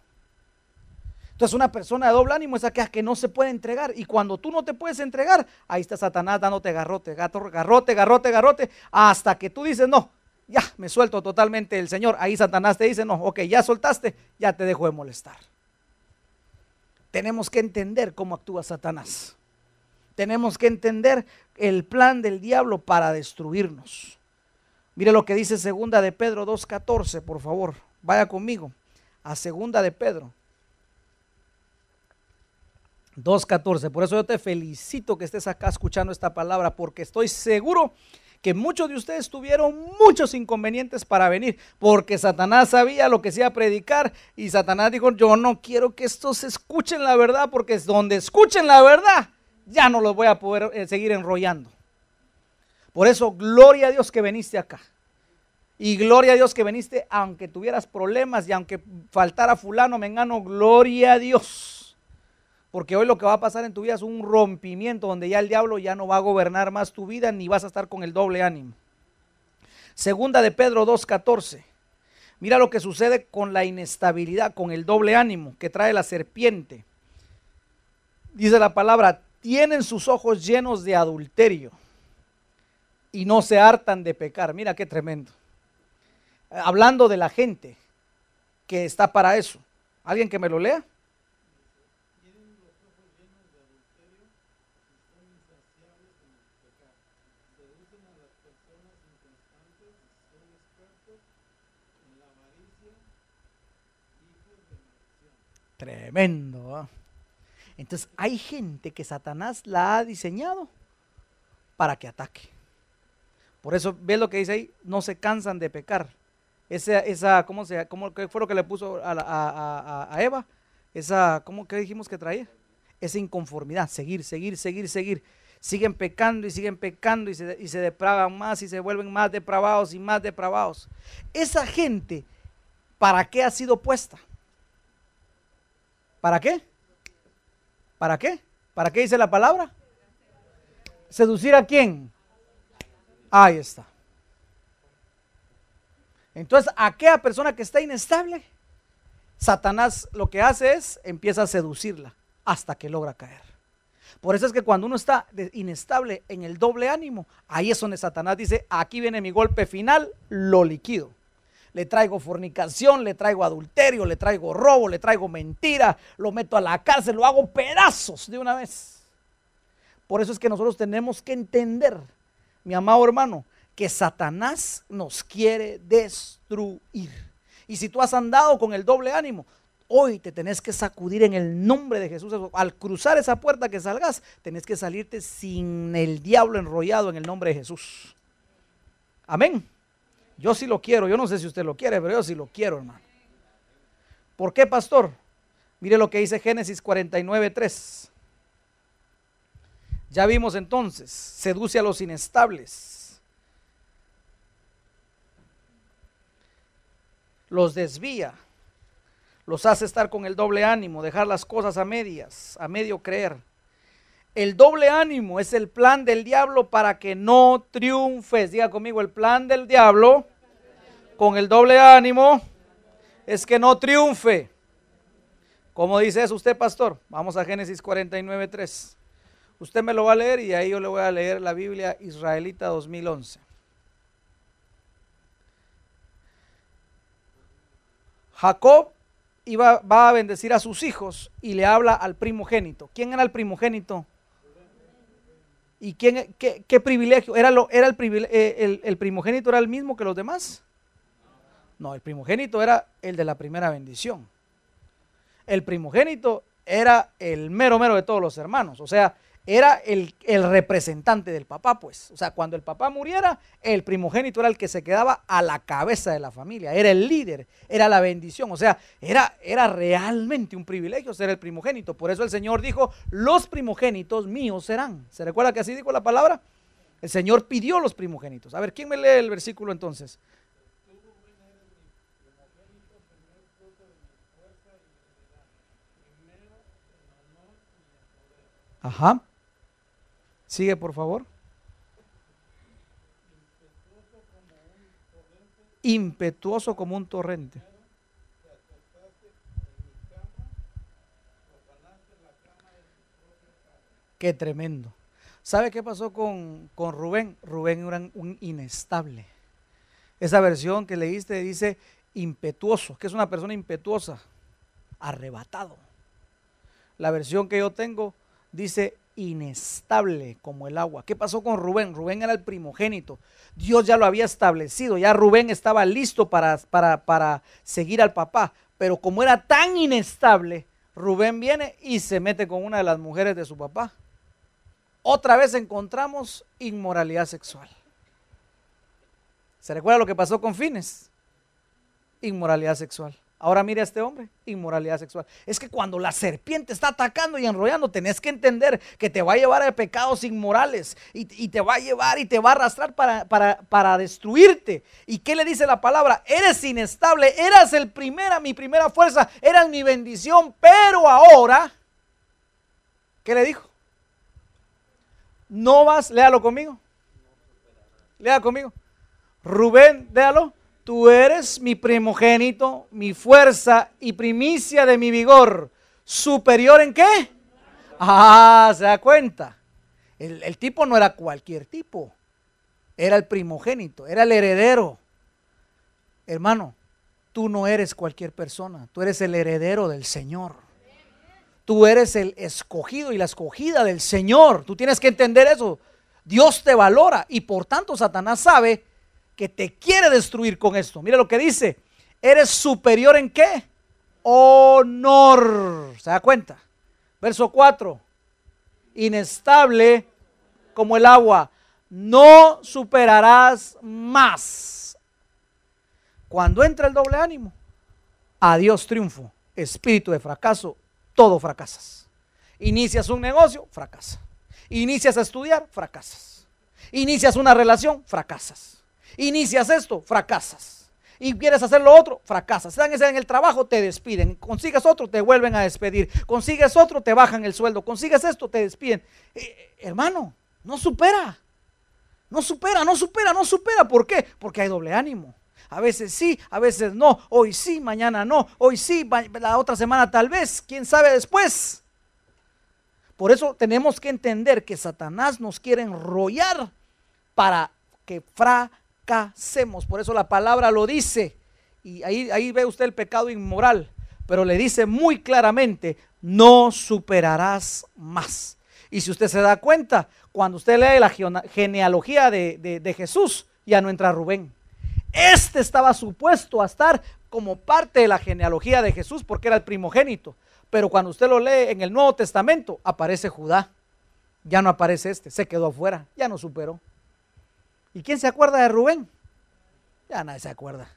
Entonces una persona de doble ánimo es aquella que no se puede entregar. Y cuando tú no te puedes entregar, ahí está Satanás dándote garrote, gato, garrote, garrote, garrote, hasta que tú dices, no, ya me suelto totalmente del Señor. Ahí Satanás te dice, no, ok, ya soltaste, ya te dejo de molestar. Tenemos que entender cómo actúa Satanás. Tenemos que entender el plan del diablo para destruirnos. Mire lo que dice segunda de Pedro 2.14, por favor. Vaya conmigo a segunda de Pedro 2.14. Por eso yo te felicito que estés acá escuchando esta palabra, porque estoy seguro que muchos de ustedes tuvieron muchos inconvenientes para venir, porque Satanás sabía lo que se iba a predicar y Satanás dijo, yo no quiero que estos escuchen la verdad, porque es donde escuchen la verdad, ya no los voy a poder eh, seguir enrollando. Por eso, gloria a Dios que viniste acá. Y gloria a Dios que viniste, aunque tuvieras problemas y aunque faltara fulano, mengano, gloria a Dios porque hoy lo que va a pasar en tu vida es un rompimiento donde ya el diablo ya no va a gobernar más tu vida ni vas a estar con el doble ánimo. Segunda de Pedro 2.14. Mira lo que sucede con la inestabilidad, con el doble ánimo que trae la serpiente. Dice la palabra, tienen sus ojos llenos de adulterio y no se hartan de pecar. Mira qué tremendo. Hablando de la gente que está para eso. ¿Alguien que me lo lea? Tremendo. Entonces hay gente que Satanás la ha diseñado para que ataque. Por eso, ¿ves lo que dice ahí? No se cansan de pecar. Esa, esa ¿cómo, se, cómo qué fue lo que le puso a, Eva? Esa, ¿cómo que dijimos que traía? Esa inconformidad, seguir, seguir, seguir, seguir. Siguen pecando y siguen pecando y se, y se depravan más y se vuelven más depravados y más depravados. Esa gente, ¿para qué ha sido puesta? ¿Para qué? ¿Para qué? ¿Para qué dice la palabra? ¿Seducir a quién? Ahí está. Entonces, ¿a aquella persona que está inestable? Satanás lo que hace es empieza a seducirla hasta que logra caer. Por eso es que cuando uno está inestable en el doble ánimo, ahí es donde Satanás dice, aquí viene mi golpe final, lo liquido le traigo fornicación, le traigo adulterio, le traigo robo, le traigo mentira, lo meto a la cárcel, lo hago pedazos de una vez. Por eso es que nosotros tenemos que entender, mi amado hermano, que Satanás nos quiere destruir. Y si tú has andado con el doble ánimo, hoy te tenés que sacudir en el nombre de Jesús. Al cruzar esa puerta que salgas, tenés que salirte sin el diablo enrollado en el nombre de Jesús. Amén. Yo sí lo quiero, yo no sé si usted lo quiere, pero yo sí lo quiero, hermano. ¿Por qué, pastor? Mire lo que dice Génesis 49, 3. Ya vimos entonces, seduce a los inestables, los desvía, los hace estar con el doble ánimo, dejar las cosas a medias, a medio creer. El doble ánimo es el plan del diablo para que no triunfes. Diga conmigo, el plan del diablo con el doble ánimo es que no triunfe. ¿Cómo dice eso usted, pastor? Vamos a Génesis 49, 3. Usted me lo va a leer y ahí yo le voy a leer la Biblia Israelita 2011. Jacob iba, va a bendecir a sus hijos y le habla al primogénito. ¿Quién era el primogénito? ¿Y quién, qué, privilegio? ¿Era, lo, era el, eh, el, primogénito era el mismo que los demás? No, el primogénito era el de la primera bendición. El primogénito era el mero mero de todos los hermanos. O sea, era el, el, representante del papá, pues. O sea, cuando el papá muriera, el primogénito era el que se quedaba a la cabeza de la familia, era el líder, era la bendición. O sea, era, era realmente un privilegio ser el primogénito. Por eso el Señor dijo, los primogénitos míos serán. ¿Se recuerda que así dijo la palabra? El Señor pidió los primogénitos. A ver, ¿quién me lee el versículo entonces? Ajá. Sigue, por favor. Impetuoso como un torrente. Qué tremendo. ¿Sabe qué pasó con, con Rubén? Rubén era un inestable. Esa versión que leíste dice impetuoso, que es una persona impetuosa, arrebatado. La versión que yo tengo dice inestable como el agua. ¿Qué pasó con Rubén? Rubén era el primogénito. Dios ya lo había establecido, ya Rubén estaba listo para, para, para seguir al papá, pero como era tan inestable, Rubén viene y se mete con una de las mujeres de su papá. Otra vez encontramos inmoralidad sexual. ¿Se recuerda lo que pasó con Fines? Inmoralidad sexual. Ahora mire a este hombre, inmoralidad sexual. Es que cuando la serpiente está atacando y enrollando, tenés que entender que te va a llevar a pecados inmorales y, te va a llevar y te va a arrastrar para, para, destruirte. ¿Y qué le dice la palabra? Eres inestable, eras el primera, mi primera fuerza, eras mi bendición, pero ahora, ¿qué le dijo? No vas, léalo conmigo. Léalo conmigo. Rubén, léalo Tú eres mi primogénito, mi fuerza y primicia de mi vigor. ¿Superior en qué? Ah, se da cuenta. El, el, tipo no era cualquier tipo. Era el primogénito, era el heredero. Hermano, tú no eres cualquier persona. Tú eres el heredero del Señor. Tú eres el escogido y la escogida del Señor. Tú tienes que entender eso. Dios te valora y por tanto Satanás sabe que te quiere destruir con esto. Mira lo que dice. ¿Eres superior en qué? Honor. ¿Se da cuenta? Verso 4. Inestable como el agua. No superarás más. Cuando entra el doble ánimo, adiós triunfo. Espíritu de fracaso, todo fracasas. Inicias un negocio, fracasa. Inicias a estudiar, fracasas. Inicias una relación, fracasas. Inicias esto, fracasas. Y quieres hacer lo otro, fracasas. Están en el trabajo, te despiden. Consigues otro, te vuelven a despedir. Consigues otro, te bajan el sueldo. Consigues esto, te despiden. Eh, hermano, no supera. No supera, no supera, no supera. ¿Por qué? Porque hay doble ánimo. A veces sí, a veces no. Hoy sí, mañana no. Hoy sí, la otra semana tal vez. ¿Quién sabe después? Por eso tenemos que entender que Satanás nos quiere enrollar para que fra hacemos. Por eso la palabra lo dice. Y ahí, ahí ve usted el pecado inmoral. Pero le dice muy claramente, no superarás más. Y si usted se da cuenta, cuando usted lee la genealogía de, de Jesús, ya no entra Rubén. Este estaba supuesto a estar como parte de la genealogía de Jesús porque era el primogénito. Pero cuando usted lo lee en el Nuevo Testamento, aparece Judá. Ya no aparece este, se quedó afuera, ya no superó. ¿Y quién se acuerda de Rubén? Ya nadie se acuerda.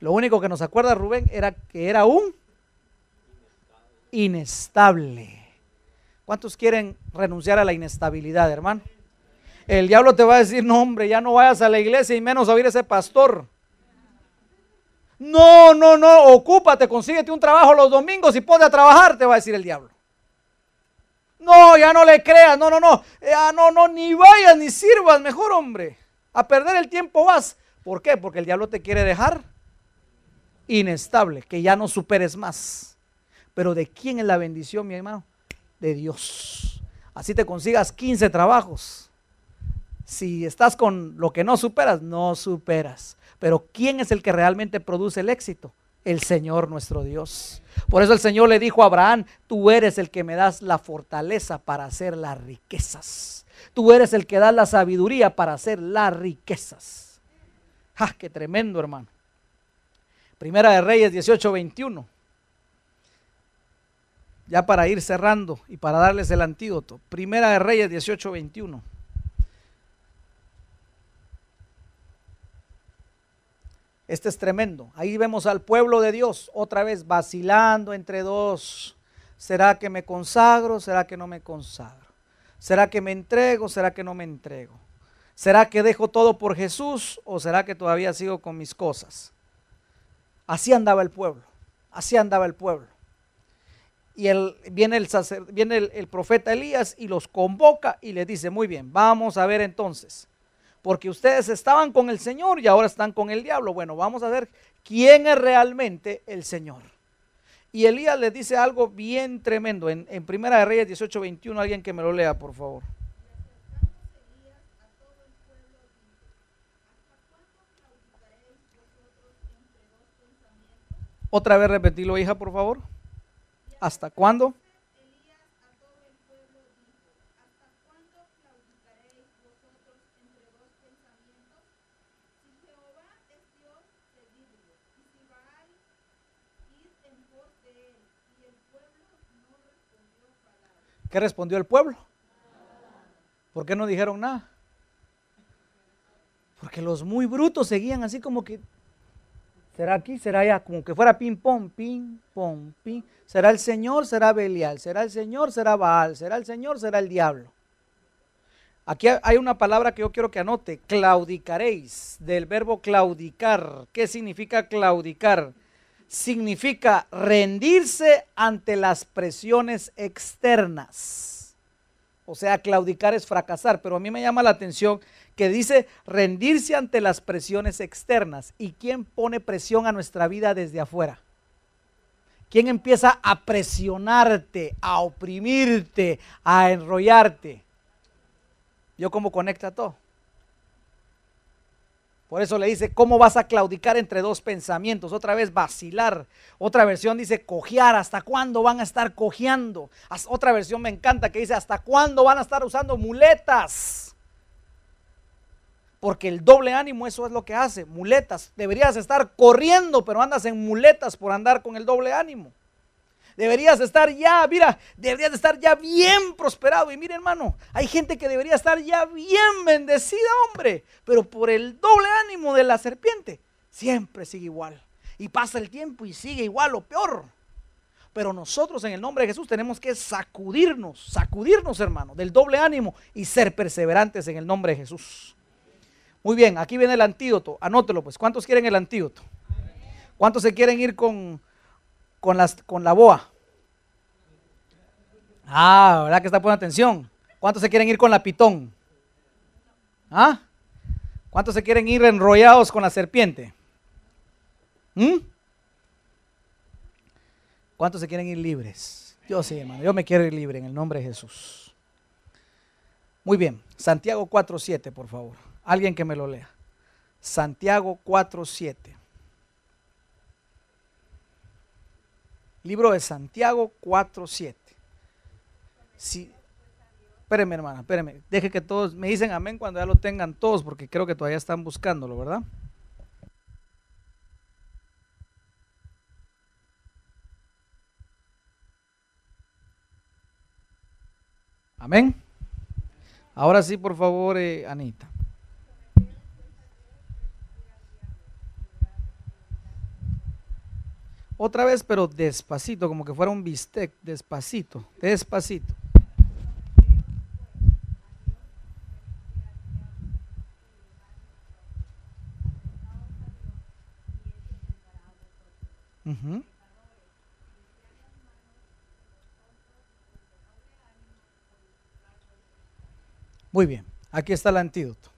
Lo único que nos acuerda Rubén era que era un inestable. ¿Cuántos quieren renunciar a la inestabilidad, hermano? El diablo te va a decir, no hombre, ya no vayas a la iglesia y menos a oír ese pastor. No, no, no, ocúpate, consíguete un trabajo los domingos y ponte a trabajar, te va a decir el diablo. No, ya no le creas, no, no, no, ya no, no, ni vayas ni sirvas, mejor hombre. A perder el tiempo vas. ¿Por qué? Porque el diablo te quiere dejar inestable, que ya no superes más. Pero ¿de quién es la bendición, mi hermano? De Dios. Así te consigas 15 trabajos. Si estás con lo que no superas, no superas. Pero ¿quién es el que realmente produce el éxito? El Señor nuestro Dios. Por eso el Señor le dijo a Abraham, tú eres el que me das la fortaleza para hacer las riquezas. Tú eres el que da la sabiduría para hacer las riquezas. ¡Ah, qué tremendo, hermano! Primera de Reyes 18, 21. Ya para ir cerrando y para darles el antídoto. Primera de Reyes 18, 21. Este es tremendo. Ahí vemos al pueblo de Dios otra vez vacilando entre dos. ¿Será que me consagro? ¿Será que no me consagro? ¿Será que me entrego? ¿Será que no me entrego? ¿Será que dejo todo por Jesús o será que todavía sigo con mis cosas? Así andaba el pueblo. Así andaba el pueblo. Y viene, el, viene el profeta Elías y los convoca y les dice, muy bien, vamos a ver entonces porque ustedes estaban con el Señor y ahora están con el diablo. Bueno, vamos a ver quién es realmente el Señor. Y Elías les dice algo bien tremendo en, en Primera de Reyes 18, 21, alguien que me lo lea, por favor. Otra vez repetirlo, hija, por favor. ¿Hasta cuándo? ¿Qué respondió el pueblo? ¿Por qué no dijeron nada? Porque los muy brutos seguían así como que, ¿será aquí? ¿Será allá? Como que fuera ping pong, ping pong, ping. ¿Será el Señor? ¿Será Belial? ¿Será el Señor? ¿Será Baal? ¿Será el Señor? ¿Será el diablo? Aquí hay una palabra que yo quiero que anote, claudicaréis, del verbo claudicar. ¿Qué significa claudicar? Significa rendirse ante las presiones externas. O sea, claudicar es fracasar, pero a mí me llama la atención que dice rendirse ante las presiones externas. ¿Y quién pone presión a nuestra vida desde afuera? ¿Quién empieza a presionarte, a oprimirte, a enrollarte? Yo cómo conecta todo. Por eso le dice, ¿cómo vas a claudicar entre dos pensamientos? Otra vez vacilar. Otra versión dice cojear. ¿Hasta cuándo van a estar cojeando? Otra versión me encanta que dice, ¿hasta cuándo van a estar usando muletas? Porque el doble ánimo eso es lo que hace, muletas. Deberías estar corriendo, pero andas en muletas por andar con el doble ánimo. Deberías estar ya, mira, deberías estar ya bien prosperado. Y mire, hermano, hay gente que debería estar ya bien bendecida, hombre. Pero por el doble ánimo de la serpiente, siempre sigue igual. Y pasa el tiempo y sigue igual o peor. Pero nosotros en el nombre de Jesús tenemos que sacudirnos, sacudirnos, hermano, del doble ánimo y ser perseverantes en el nombre de Jesús. Muy bien, aquí viene el antídoto. Anótelo pues. ¿Cuántos quieren el antídoto? ¿Cuántos se quieren ir con, con, las, con la boa? Ah, ¿verdad que está poniendo atención? ¿Cuántos se quieren ir con la pitón? ¿Ah? ¿Cuántos se quieren ir enrollados con la serpiente? ¿Mm? ¿Cuántos se quieren ir libres? Yo sí, hermano. Yo me quiero ir libre en el nombre de Jesús. Muy bien. Santiago 4.7, por favor. Alguien que me lo lea. Santiago 4.7. Libro de Santiago 4.7. Si, espérenme, hermana, espérenme. Deje que todos me dicen amén cuando ya lo tengan todos, porque creo que todavía están buscándolo, ¿verdad? Amén. Ahora sí, por favor, eh, Anita. Otra vez, pero despacito, como que fuera un bistec, despacito, despacito. Muy bien, aquí está el antídoto.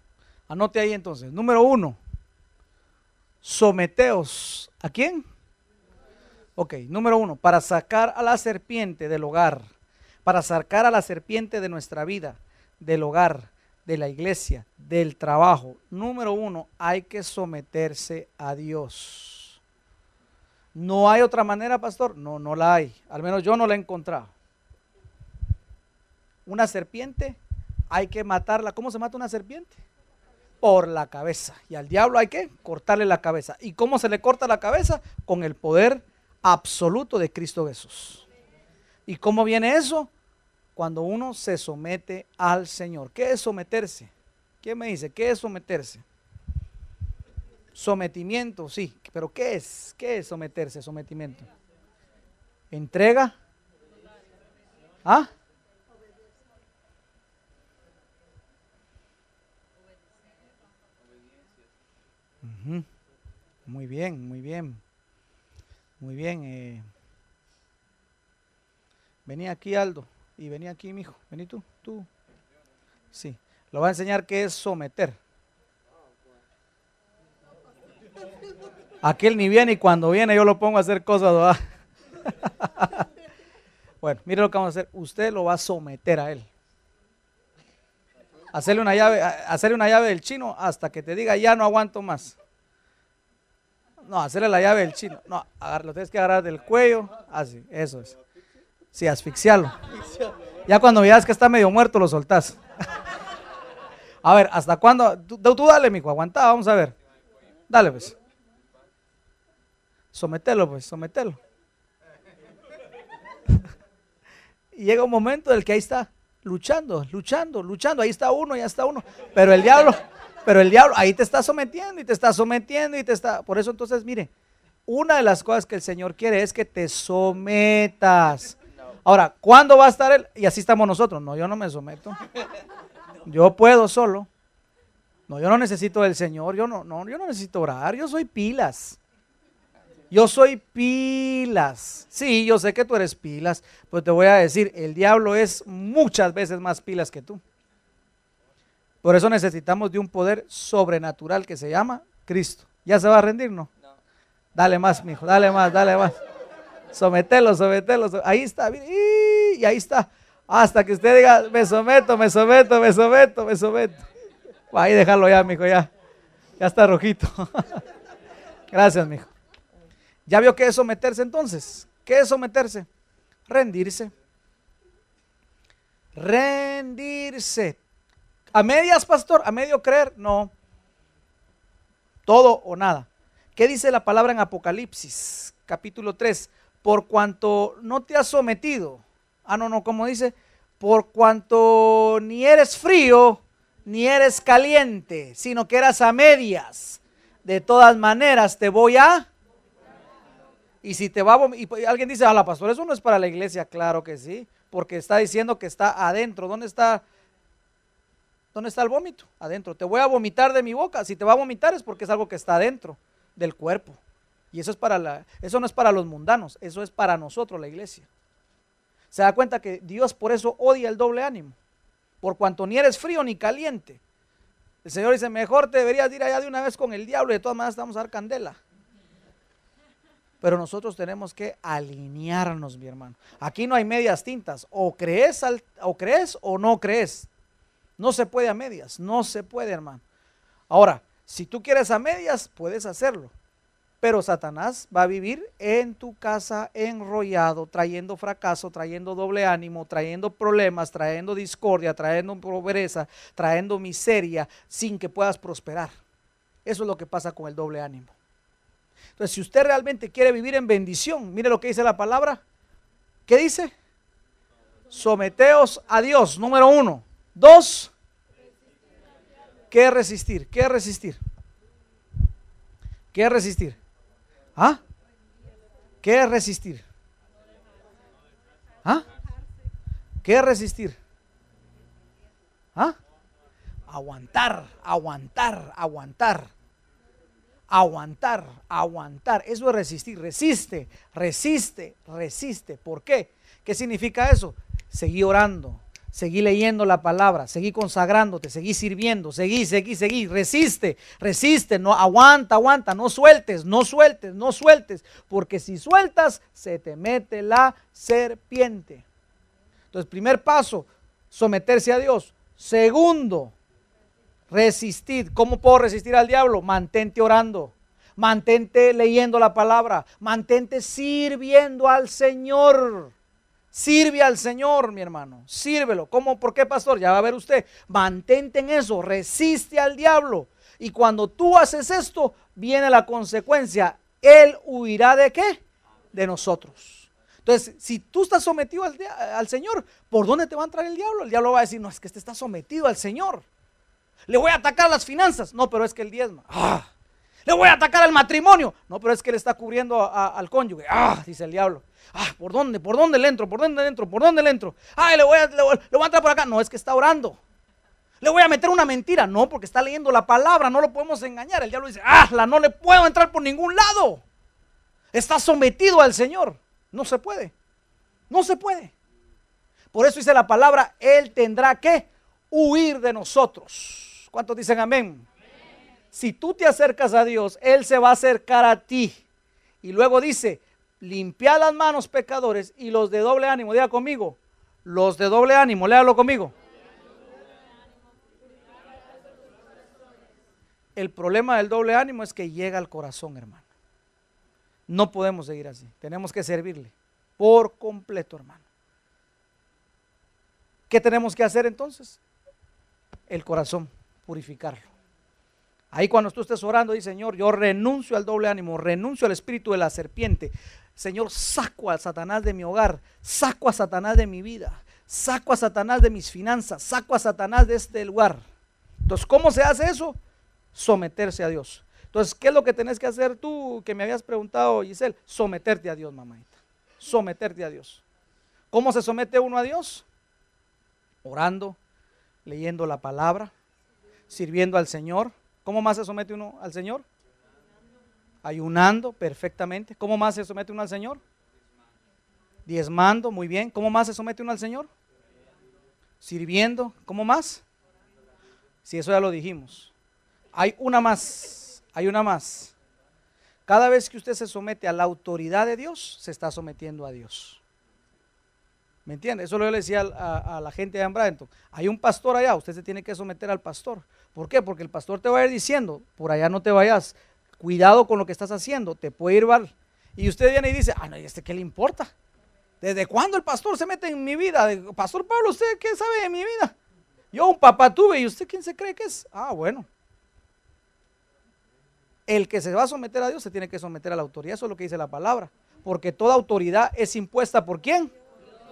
Anote ahí entonces. Número uno, someteos. ¿A quién? Ok, número uno, para sacar a la serpiente del hogar, para sacar a la serpiente de nuestra vida, del hogar, de la iglesia, del trabajo. Número uno, hay que someterse a Dios. ¿No hay otra manera, pastor? No, no la hay. Al menos yo no la he encontrado. Una serpiente, hay que matarla. ¿Cómo se mata una serpiente? Por la cabeza. Y al diablo hay que cortarle la cabeza. ¿Y cómo se le corta la cabeza? Con el poder absoluto de Cristo Jesús. ¿Y cómo viene eso? Cuando uno se somete al Señor. ¿Qué es someterse? ¿Quién me dice? ¿Qué es someterse? Sometimiento, sí. Pero ¿qué es? ¿Qué es someterse? Sometimiento. ¿Entrega? ¿Ah? Muy bien, muy bien. Muy bien. Eh. Vení aquí, Aldo. Y vení aquí, mi hijo. Vení tú, tú. Sí. Lo va a enseñar qué es someter. Aquel ni viene y cuando viene yo lo pongo a hacer cosas. bueno, mire lo que vamos a hacer. Usted lo va a someter a él. Hacerle una llave, hacerle una llave del chino hasta que te diga ya no aguanto más. No, hacerle la llave del chino. No, lo tienes que agarrar del cuello. Así, eso es. Sí, asfixiarlo. Ya cuando veas que está medio muerto, lo soltás. A ver, ¿hasta cuándo? Tú, tú dale, mijo, aguanta, vamos a ver. Dale, pues. Sometelo, pues, sometelo. y llega un momento en el que ahí está, luchando, luchando, luchando. Ahí está uno, ya está uno. Pero el diablo, pero el diablo ahí te está sometiendo y te está sometiendo y te está. Por eso entonces, mire, una de las cosas que el Señor quiere es que te sometas. Ahora, ¿cuándo va a estar Él? Y así estamos nosotros. No, yo no me someto. Yo puedo solo. No, yo no necesito del Señor. Yo no, no, yo no necesito orar. Yo soy pilas. Yo soy pilas. Sí, yo sé que tú eres pilas, pero te voy a decir, el diablo es muchas veces más pilas que tú. Por eso necesitamos de un poder sobrenatural que se llama Cristo. ¿Ya se va a rendir, no? Dale más, mijo, dale más, dale más. Sometelo, sometelo. Ahí está, y ahí está. Hasta que usted diga, me someto, me someto, me someto, me someto. Ahí déjalo ya, mijo, ya. Ya está rojito. Gracias, mijo. ¿Ya vio qué es someterse entonces? ¿Qué es someterse? Rendirse. Rendirse. ¿A medias, pastor? ¿A medio creer? No. Todo o nada. ¿Qué dice la palabra en Apocalipsis, capítulo 3? Por cuanto no te has sometido. Ah, no, no, como dice, por cuanto ni eres frío, ni eres caliente, sino que eras a medias. De todas maneras te voy a y si te va a y alguien dice, a la pastor, eso no es para la iglesia, claro que sí, porque está diciendo que está adentro. ¿Dónde está? ¿Dónde está el vómito? Adentro. Te voy a vomitar de mi boca. Si te va a vomitar es porque es algo que está adentro del cuerpo. Y eso es para la, eso no es para los mundanos, eso es para nosotros, la iglesia. Se da cuenta que Dios por eso odia el doble ánimo. Por cuanto ni eres frío ni caliente. El Señor dice, mejor te deberías ir allá de una vez con el diablo y de todas maneras estamos a dar candela. Pero nosotros tenemos que alinearnos, mi hermano. Aquí no hay medias tintas. O crees, o crees o no crees. No se puede a medias. No se puede, hermano. Ahora, si tú quieres a medias, puedes hacerlo. Pero Satanás va a vivir en tu casa enrollado, trayendo fracaso, trayendo doble ánimo, trayendo problemas, trayendo discordia, trayendo pobreza, trayendo miseria, sin que puedas prosperar. Eso es lo que pasa con el doble ánimo. Entonces, si usted realmente quiere vivir en bendición, mire lo que dice la palabra. ¿Qué dice? Someteos a Dios, número uno. Dos, ¿qué resistir? ¿Qué resistir? ¿Qué resistir? ¿Ah? ¿Qué resistir? ¿Ah? ¿Qué resistir? ¿Ah? Aguantar, aguantar, aguantar aguantar, aguantar. Eso es resistir. Resiste, resiste, resiste. ¿Por qué? ¿Qué significa eso? Seguí orando, seguí leyendo la palabra, seguí consagrándote, seguí sirviendo, seguí, seguí, seguí. Resiste, resiste, no aguanta, aguanta, no sueltes, no sueltes, no sueltes, porque si sueltas se te mete la serpiente. Entonces, primer paso, someterse a Dios. Segundo, Resistid. ¿Cómo puedo resistir al diablo? Mantente orando. Mantente leyendo la palabra. Mantente sirviendo al Señor. Sirve al Señor, mi hermano. Sírvelo. ¿Cómo? ¿Por qué, pastor? Ya va a ver usted. Mantente en eso. Resiste al diablo. Y cuando tú haces esto, viene la consecuencia. Él huirá de qué? De nosotros. Entonces, si tú estás sometido al, Señor, ¿por dónde te va a entrar el diablo? El diablo va a decir, no, es que este está sometido al Señor. Le voy a atacar las finanzas. No, pero es que el diezma. Ah. Le voy a atacar al matrimonio. No, pero es que le está cubriendo al cónyuge. Ah, dice el diablo. Ah, ¿por dónde? ¿Por dónde le entro? ¿Por dónde le entro? ¿Por dónde le entro? Ah, le voy, a, le, voy, a entrar por acá. No, es que está orando. Le voy a meter una mentira. No, porque está leyendo la palabra. No lo podemos engañar. El diablo dice, ah, la no le puedo entrar por ningún lado. Está sometido al Señor. No se puede. No se puede. Por eso dice la palabra, Él tendrá que huir de nosotros. ¿Cuántos dicen amén? Si tú te acercas a Dios, Él se va a acercar a ti. Y luego dice, limpia las manos pecadores y los de doble ánimo, diga conmigo, los de doble ánimo, léalo conmigo. El problema del doble ánimo es que llega al corazón, hermano. No podemos seguir así. Tenemos que servirle por completo, hermano. ¿Qué tenemos que hacer entonces? El corazón, purificarlo. Ahí cuando tú estés orando, dice Señor, yo renuncio al doble ánimo, renuncio al espíritu de la serpiente. Señor, saco a Satanás de mi hogar, saco a Satanás de mi vida, saco a Satanás de mis finanzas, saco a Satanás de este lugar. Entonces, ¿cómo se hace eso? Someterse a Dios. Entonces, ¿qué es lo que tenés que hacer tú que me habías preguntado, Giselle? Someterte a Dios, mamadita. Someterte a Dios. ¿Cómo se somete uno a Dios? Orando, leyendo la palabra, sirviendo al Señor. ¿Cómo más se somete uno al Señor? Ayunando perfectamente. ¿Cómo más se somete uno al Señor? Diezmando, muy bien. ¿Cómo más se somete uno al Señor? Sirviendo. ¿Cómo más? Si eso ya lo dijimos. Hay una más hay una más. Cada vez que usted se somete a la autoridad de Dios, se está sometiendo a Dios. ¿Me entiende? Eso lo le decía a, la gente de Ambranton. Hay un pastor allá, usted se tiene que someter al pastor. ¿Por qué? Porque el pastor te va a ir diciendo, por allá no te vayas, cuidado con lo que estás haciendo, te puede ir mal. Y usted viene y dice, ah, no, ¿y este qué le importa? ¿Desde cuándo el pastor se mete en mi vida? Pastor Pablo, ¿usted qué sabe de mi vida? Yo un papá tuve y usted quién se cree que es? Ah, bueno, el que se va a someter a Dios se tiene que someter a la autoridad. Eso es lo que dice la palabra. Porque toda autoridad es impuesta por quién?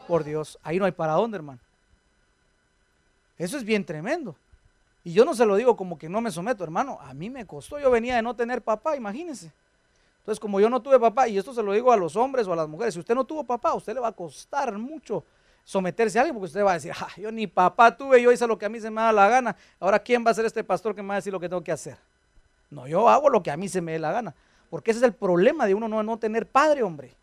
Por Dios. Ahí no hay para dónde, hermano. Eso es bien tremendo. Y yo no se lo digo como que no me someto, hermano. A mí me costó. Yo venía de no tener papá, imagínense. Entonces, como yo no tuve papá, y esto se lo digo a los hombres o a las mujeres, si usted no tuvo papá, a usted le va a costar mucho someterse a alguien, porque usted va a decir, ah, yo ni papá tuve, yo hice lo que a mí se me da la gana. Ahora, ¿quién va a ser este pastor que me va a decir lo que tengo que hacer? No, yo hago lo que a mí se me dé la gana. Porque ese es el problema de uno no, no tener padre, hombre.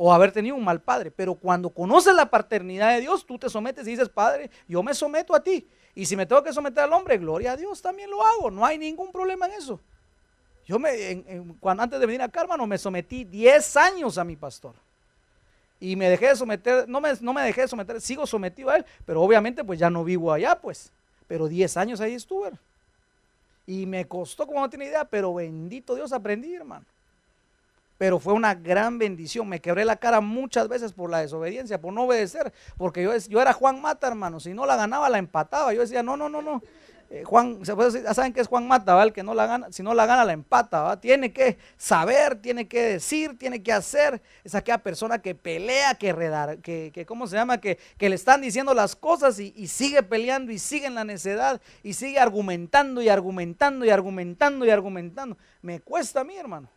O haber tenido un mal padre. Pero cuando conoces la paternidad de Dios, tú te sometes y dices, Padre, yo me someto a ti. Y si me tengo que someter al hombre, gloria a Dios, también lo hago. No hay ningún problema en eso. Yo me, antes de venir acá, hermano, me sometí 10 años a mi pastor. Y me dejé de someter, no me, no me dejé de someter, sigo sometido a él, pero obviamente pues ya no vivo allá, pues. Pero 10 años ahí estuve. Y me costó, como no tiene idea, pero bendito Dios aprendí, hermano. Pero fue una gran bendición. Me quebré la cara muchas veces por la desobediencia, por no obedecer. Porque yo, yo era Juan Mata, hermano. Si no la ganaba, la empataba. Yo decía, no, no, no, no. Eh, Juan, ya saben que es Juan Mata, ¿va? El que no la gana, si no la gana, la empata. Tiene que saber, tiene que decir, tiene que hacer. Es aquella persona que pelea, que redar, que, que ¿cómo se llama? Que, que, le están diciendo las cosas y, y, sigue peleando y sigue en la necedad y sigue argumentando y argumentando y argumentando y argumentando. Me cuesta a mí, hermano.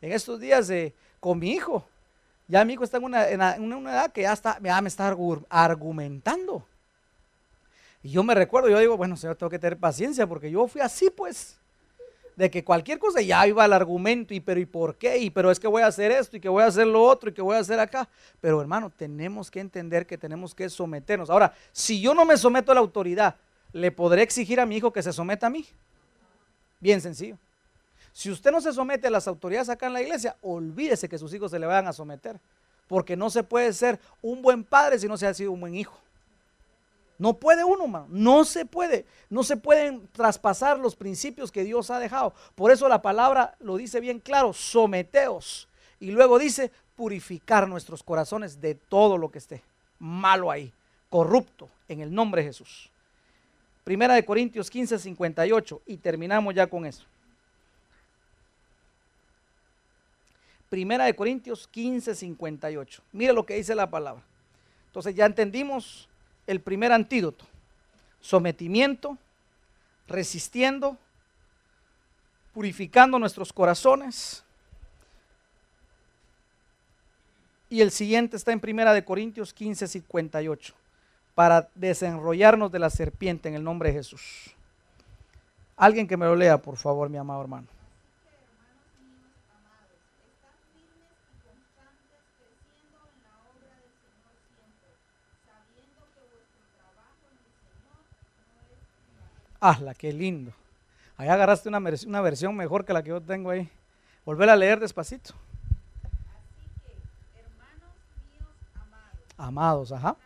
En estos días eh, con mi hijo, ya mi hijo está en una, edad que ya, está, me está argumentando. Y yo me recuerdo, yo digo, bueno, señor, tengo que tener paciencia porque yo fui así, pues, de que cualquier cosa ya iba al argumento y pero y por qué y pero es que voy a hacer esto y que voy a hacer lo otro y que voy a hacer acá. Pero hermano, tenemos que entender que tenemos que someternos. Ahora, si yo no me someto a la autoridad, ¿le podré exigir a mi hijo que se someta a mí? Bien sencillo. Si usted no se somete a las autoridades acá en la iglesia, olvídese que sus hijos se le vayan a someter. Porque no se puede ser un buen padre si no se ha sido un buen hijo. No puede uno. No se puede. No se pueden traspasar los principios que Dios ha dejado. Por eso la palabra lo dice bien claro, someteos. Y luego dice, purificar nuestros corazones de todo lo que esté malo ahí, corrupto, en el nombre de Jesús. Primera de Corintios 15, 58. Y terminamos ya con eso. Primera de Corintios 15, 58. Mire lo que dice la palabra. Entonces ya entendimos el primer antídoto. Sometimiento, resistiendo, purificando nuestros corazones. Y el siguiente está en Primera de Corintios 15, 58, para desenrollarnos de la serpiente en el nombre de Jesús. Alguien que me lo lea, por favor, mi amado hermano. ¡Hala, qué lindo! Ahí agarraste una, una versión mejor que la que yo tengo ahí. Volver a leer despacito. Amados, ajá.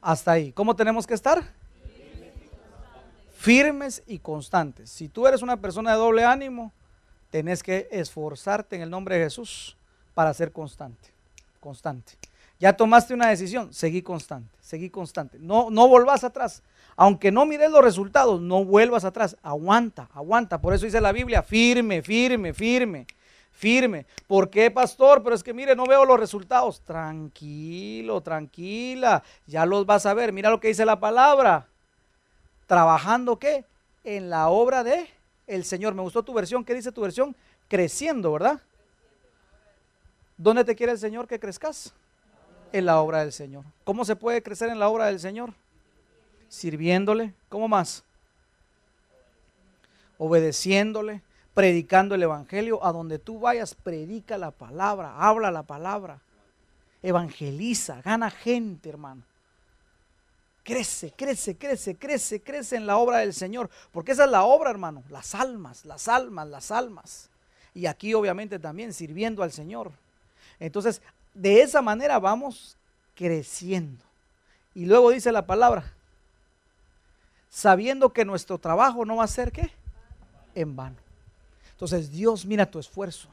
Hasta ahí. ¿Cómo tenemos que estar? Firmes y constantes. Si tú eres una persona de doble ánimo, tenés que esforzarte en el nombre de Jesús para ser constante, constante. Ya tomaste una decisión, seguí constante, seguí constante. No, no volvás atrás. Aunque no mires los resultados, no vuelvas atrás. Aguanta, aguanta. Por eso dice la Biblia, firme, firme, firme, firme. ¿Por qué, pastor? Pero es que mire, no veo los resultados. Tranquilo, tranquila. Ya los vas a ver. Mira lo que dice la palabra. ¿Trabajando qué? En la obra de el Señor. Me gustó tu versión. ¿Qué dice tu versión? Creciendo, ¿verdad? ¿Dónde te quiere el Señor que crezcas? en la obra del Señor. ¿Cómo se puede crecer en la obra del Señor? Sirviéndole. ¿Cómo más? Obedeciéndole, predicando el Evangelio. A donde tú vayas, predica la palabra, habla la palabra. Evangeliza, gana gente, hermano. Crece, crece, crece, crece, crece en la obra del Señor. Porque esa es la obra, hermano. Las almas, las almas, las almas. Y aquí obviamente también sirviendo al Señor. Entonces, de esa manera vamos creciendo. Y luego dice la palabra, sabiendo que nuestro trabajo no va a ser qué? En vano. Entonces Dios mira tu esfuerzo,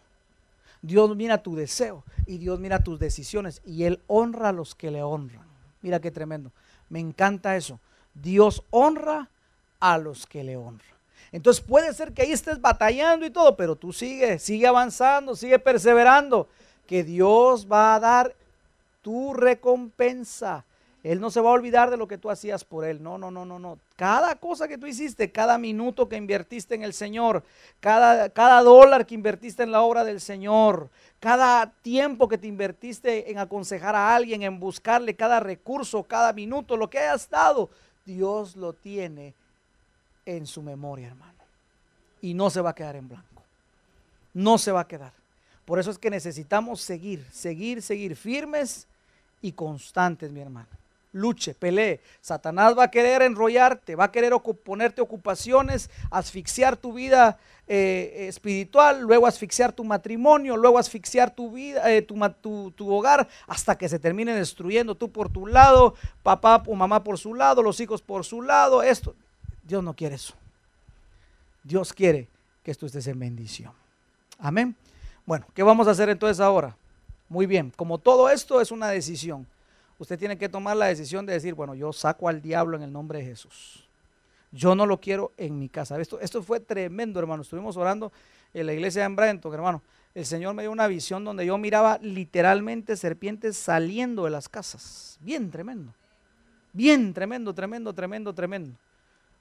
Dios mira tu deseo y Dios mira tus decisiones y Él honra a los que le honran. Mira qué tremendo. Me encanta eso. Dios honra a los que le honran. Entonces puede ser que ahí estés batallando y todo, pero tú sigue, sigue avanzando, sigue perseverando que Dios va a dar tu recompensa. Él no se va a olvidar de lo que tú hacías por Él. No, no, no, no, no. Cada cosa que tú hiciste, cada minuto que invertiste en el Señor, cada, cada dólar que invertiste en la obra del Señor, cada tiempo que te invertiste en aconsejar a alguien, en buscarle cada recurso, cada minuto, lo que hayas dado, Dios lo tiene en su memoria, hermano. Y no se va a quedar en blanco. No se va a quedar. Por eso es que necesitamos seguir, seguir, seguir firmes y constantes, mi hermano. Luche, pelee. Satanás va a querer enrollarte, va a querer ponerte ocupaciones, asfixiar tu vida eh, espiritual, luego asfixiar tu matrimonio, luego asfixiar tu vida, eh, tu, tu, hogar, hasta que se termine destruyendo tú por tu lado, papá o mamá por su lado, los hijos por su lado. Esto, Dios no quiere eso. Dios quiere que tú estés en bendición. Amén. Bueno, ¿qué vamos a hacer entonces ahora? Muy bien, como todo esto es una decisión, usted tiene que tomar la decisión de decir, bueno, yo saco al diablo en el nombre de Jesús. Yo no lo quiero en mi casa. Esto, esto fue tremendo, hermano. Estuvimos orando en la iglesia de Brenton, hermano. El Señor me dio una visión donde yo miraba literalmente serpientes saliendo de las casas. Bien tremendo. Bien tremendo, tremendo, tremendo, tremendo.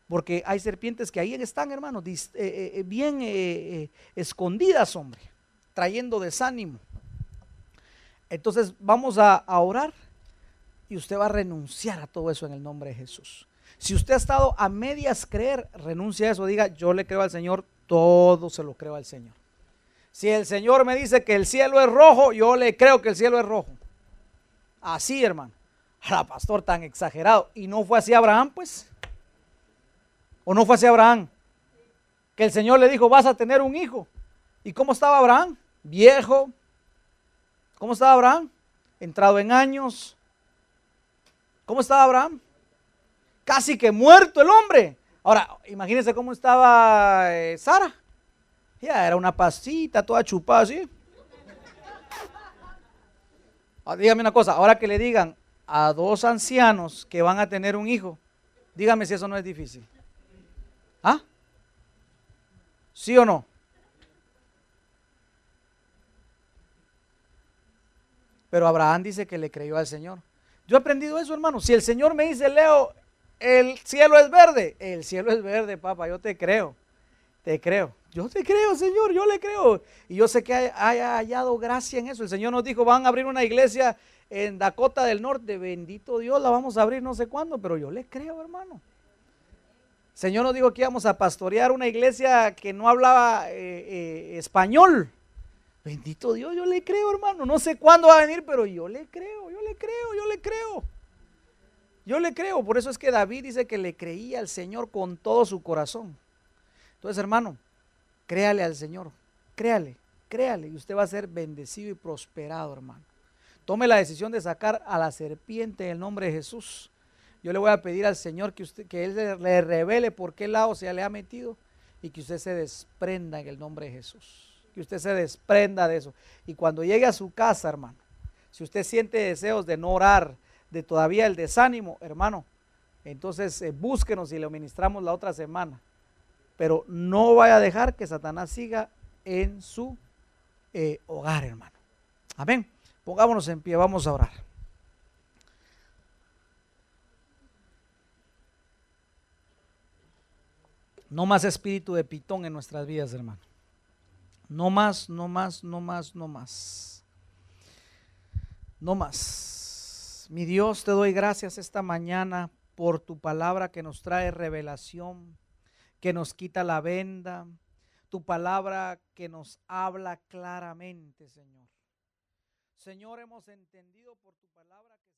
Porque hay serpientes que ahí están, hermano, eh, eh, bien eh, escondidas, hombre trayendo desánimo. Entonces vamos a, orar y usted va a renunciar a todo eso en el nombre de Jesús. Si usted ha estado a medias creer, renuncia a eso, diga, yo le creo al Señor, todo se lo creo al Señor. Si el Señor me dice que el cielo es rojo, yo le creo que el cielo es rojo. Así, hermano. la pastor, tan exagerado. ¿Y no fue así Abraham, pues? ¿O no fue así Abraham? Que el Señor le dijo, vas a tener un hijo. ¿Y cómo estaba Abraham? viejo. ¿Cómo estaba Abraham? Entrado en años. ¿Cómo estaba Abraham? Casi que muerto el hombre. Ahora, imagínense cómo estaba eh, Sara. Ya era una pasita toda chupada así. Ah, dígame una cosa, ahora que le digan a dos ancianos que van a tener un hijo, dígame si eso no es difícil. ¿Ah? ¿Sí o no? Pero Abraham dice que le creyó al Señor. Yo he aprendido eso, hermano. Si el Señor me dice, Leo, el cielo es verde, el cielo es verde, papá, yo te creo. Te creo. Yo te creo, Señor, yo le creo. Y yo sé que haya hallado gracia en eso. El Señor nos dijo, van a abrir una iglesia en Dakota del Norte. Bendito Dios, la vamos a abrir no sé cuándo, pero yo le creo, hermano. El Señor nos dijo que íbamos a pastorear una iglesia que no hablaba eh, eh, español. Bendito Dios, yo le creo, hermano. No sé cuándo va a venir, pero yo le creo, yo le creo, yo le creo. Yo le creo. Por eso es que David dice que le creía al Señor con todo su corazón. Entonces, hermano, créale al Señor. Créale, créale. Y usted va a ser bendecido y prosperado, hermano. Tome la decisión de sacar a la serpiente en el nombre de Jesús. Yo le voy a pedir al Señor que, usted, que Él le revele por qué lado se le ha metido y que usted se desprenda en el nombre de Jesús. Que usted se desprenda de eso. Y cuando llegue a su casa, hermano, si usted siente deseos de no orar, de todavía el desánimo, hermano, entonces eh, búsquenos y lo ministramos la otra semana. Pero no vaya a dejar que Satanás siga en su eh, hogar, hermano. Amén. Pongámonos en pie, vamos a orar. No más espíritu de pitón en nuestras vidas, hermano. No más, no más, no más, no más. No más. Mi Dios, te doy gracias esta mañana por tu palabra que nos trae revelación, que nos quita la venda, tu palabra que nos habla claramente, Señor. Señor, hemos entendido por tu palabra que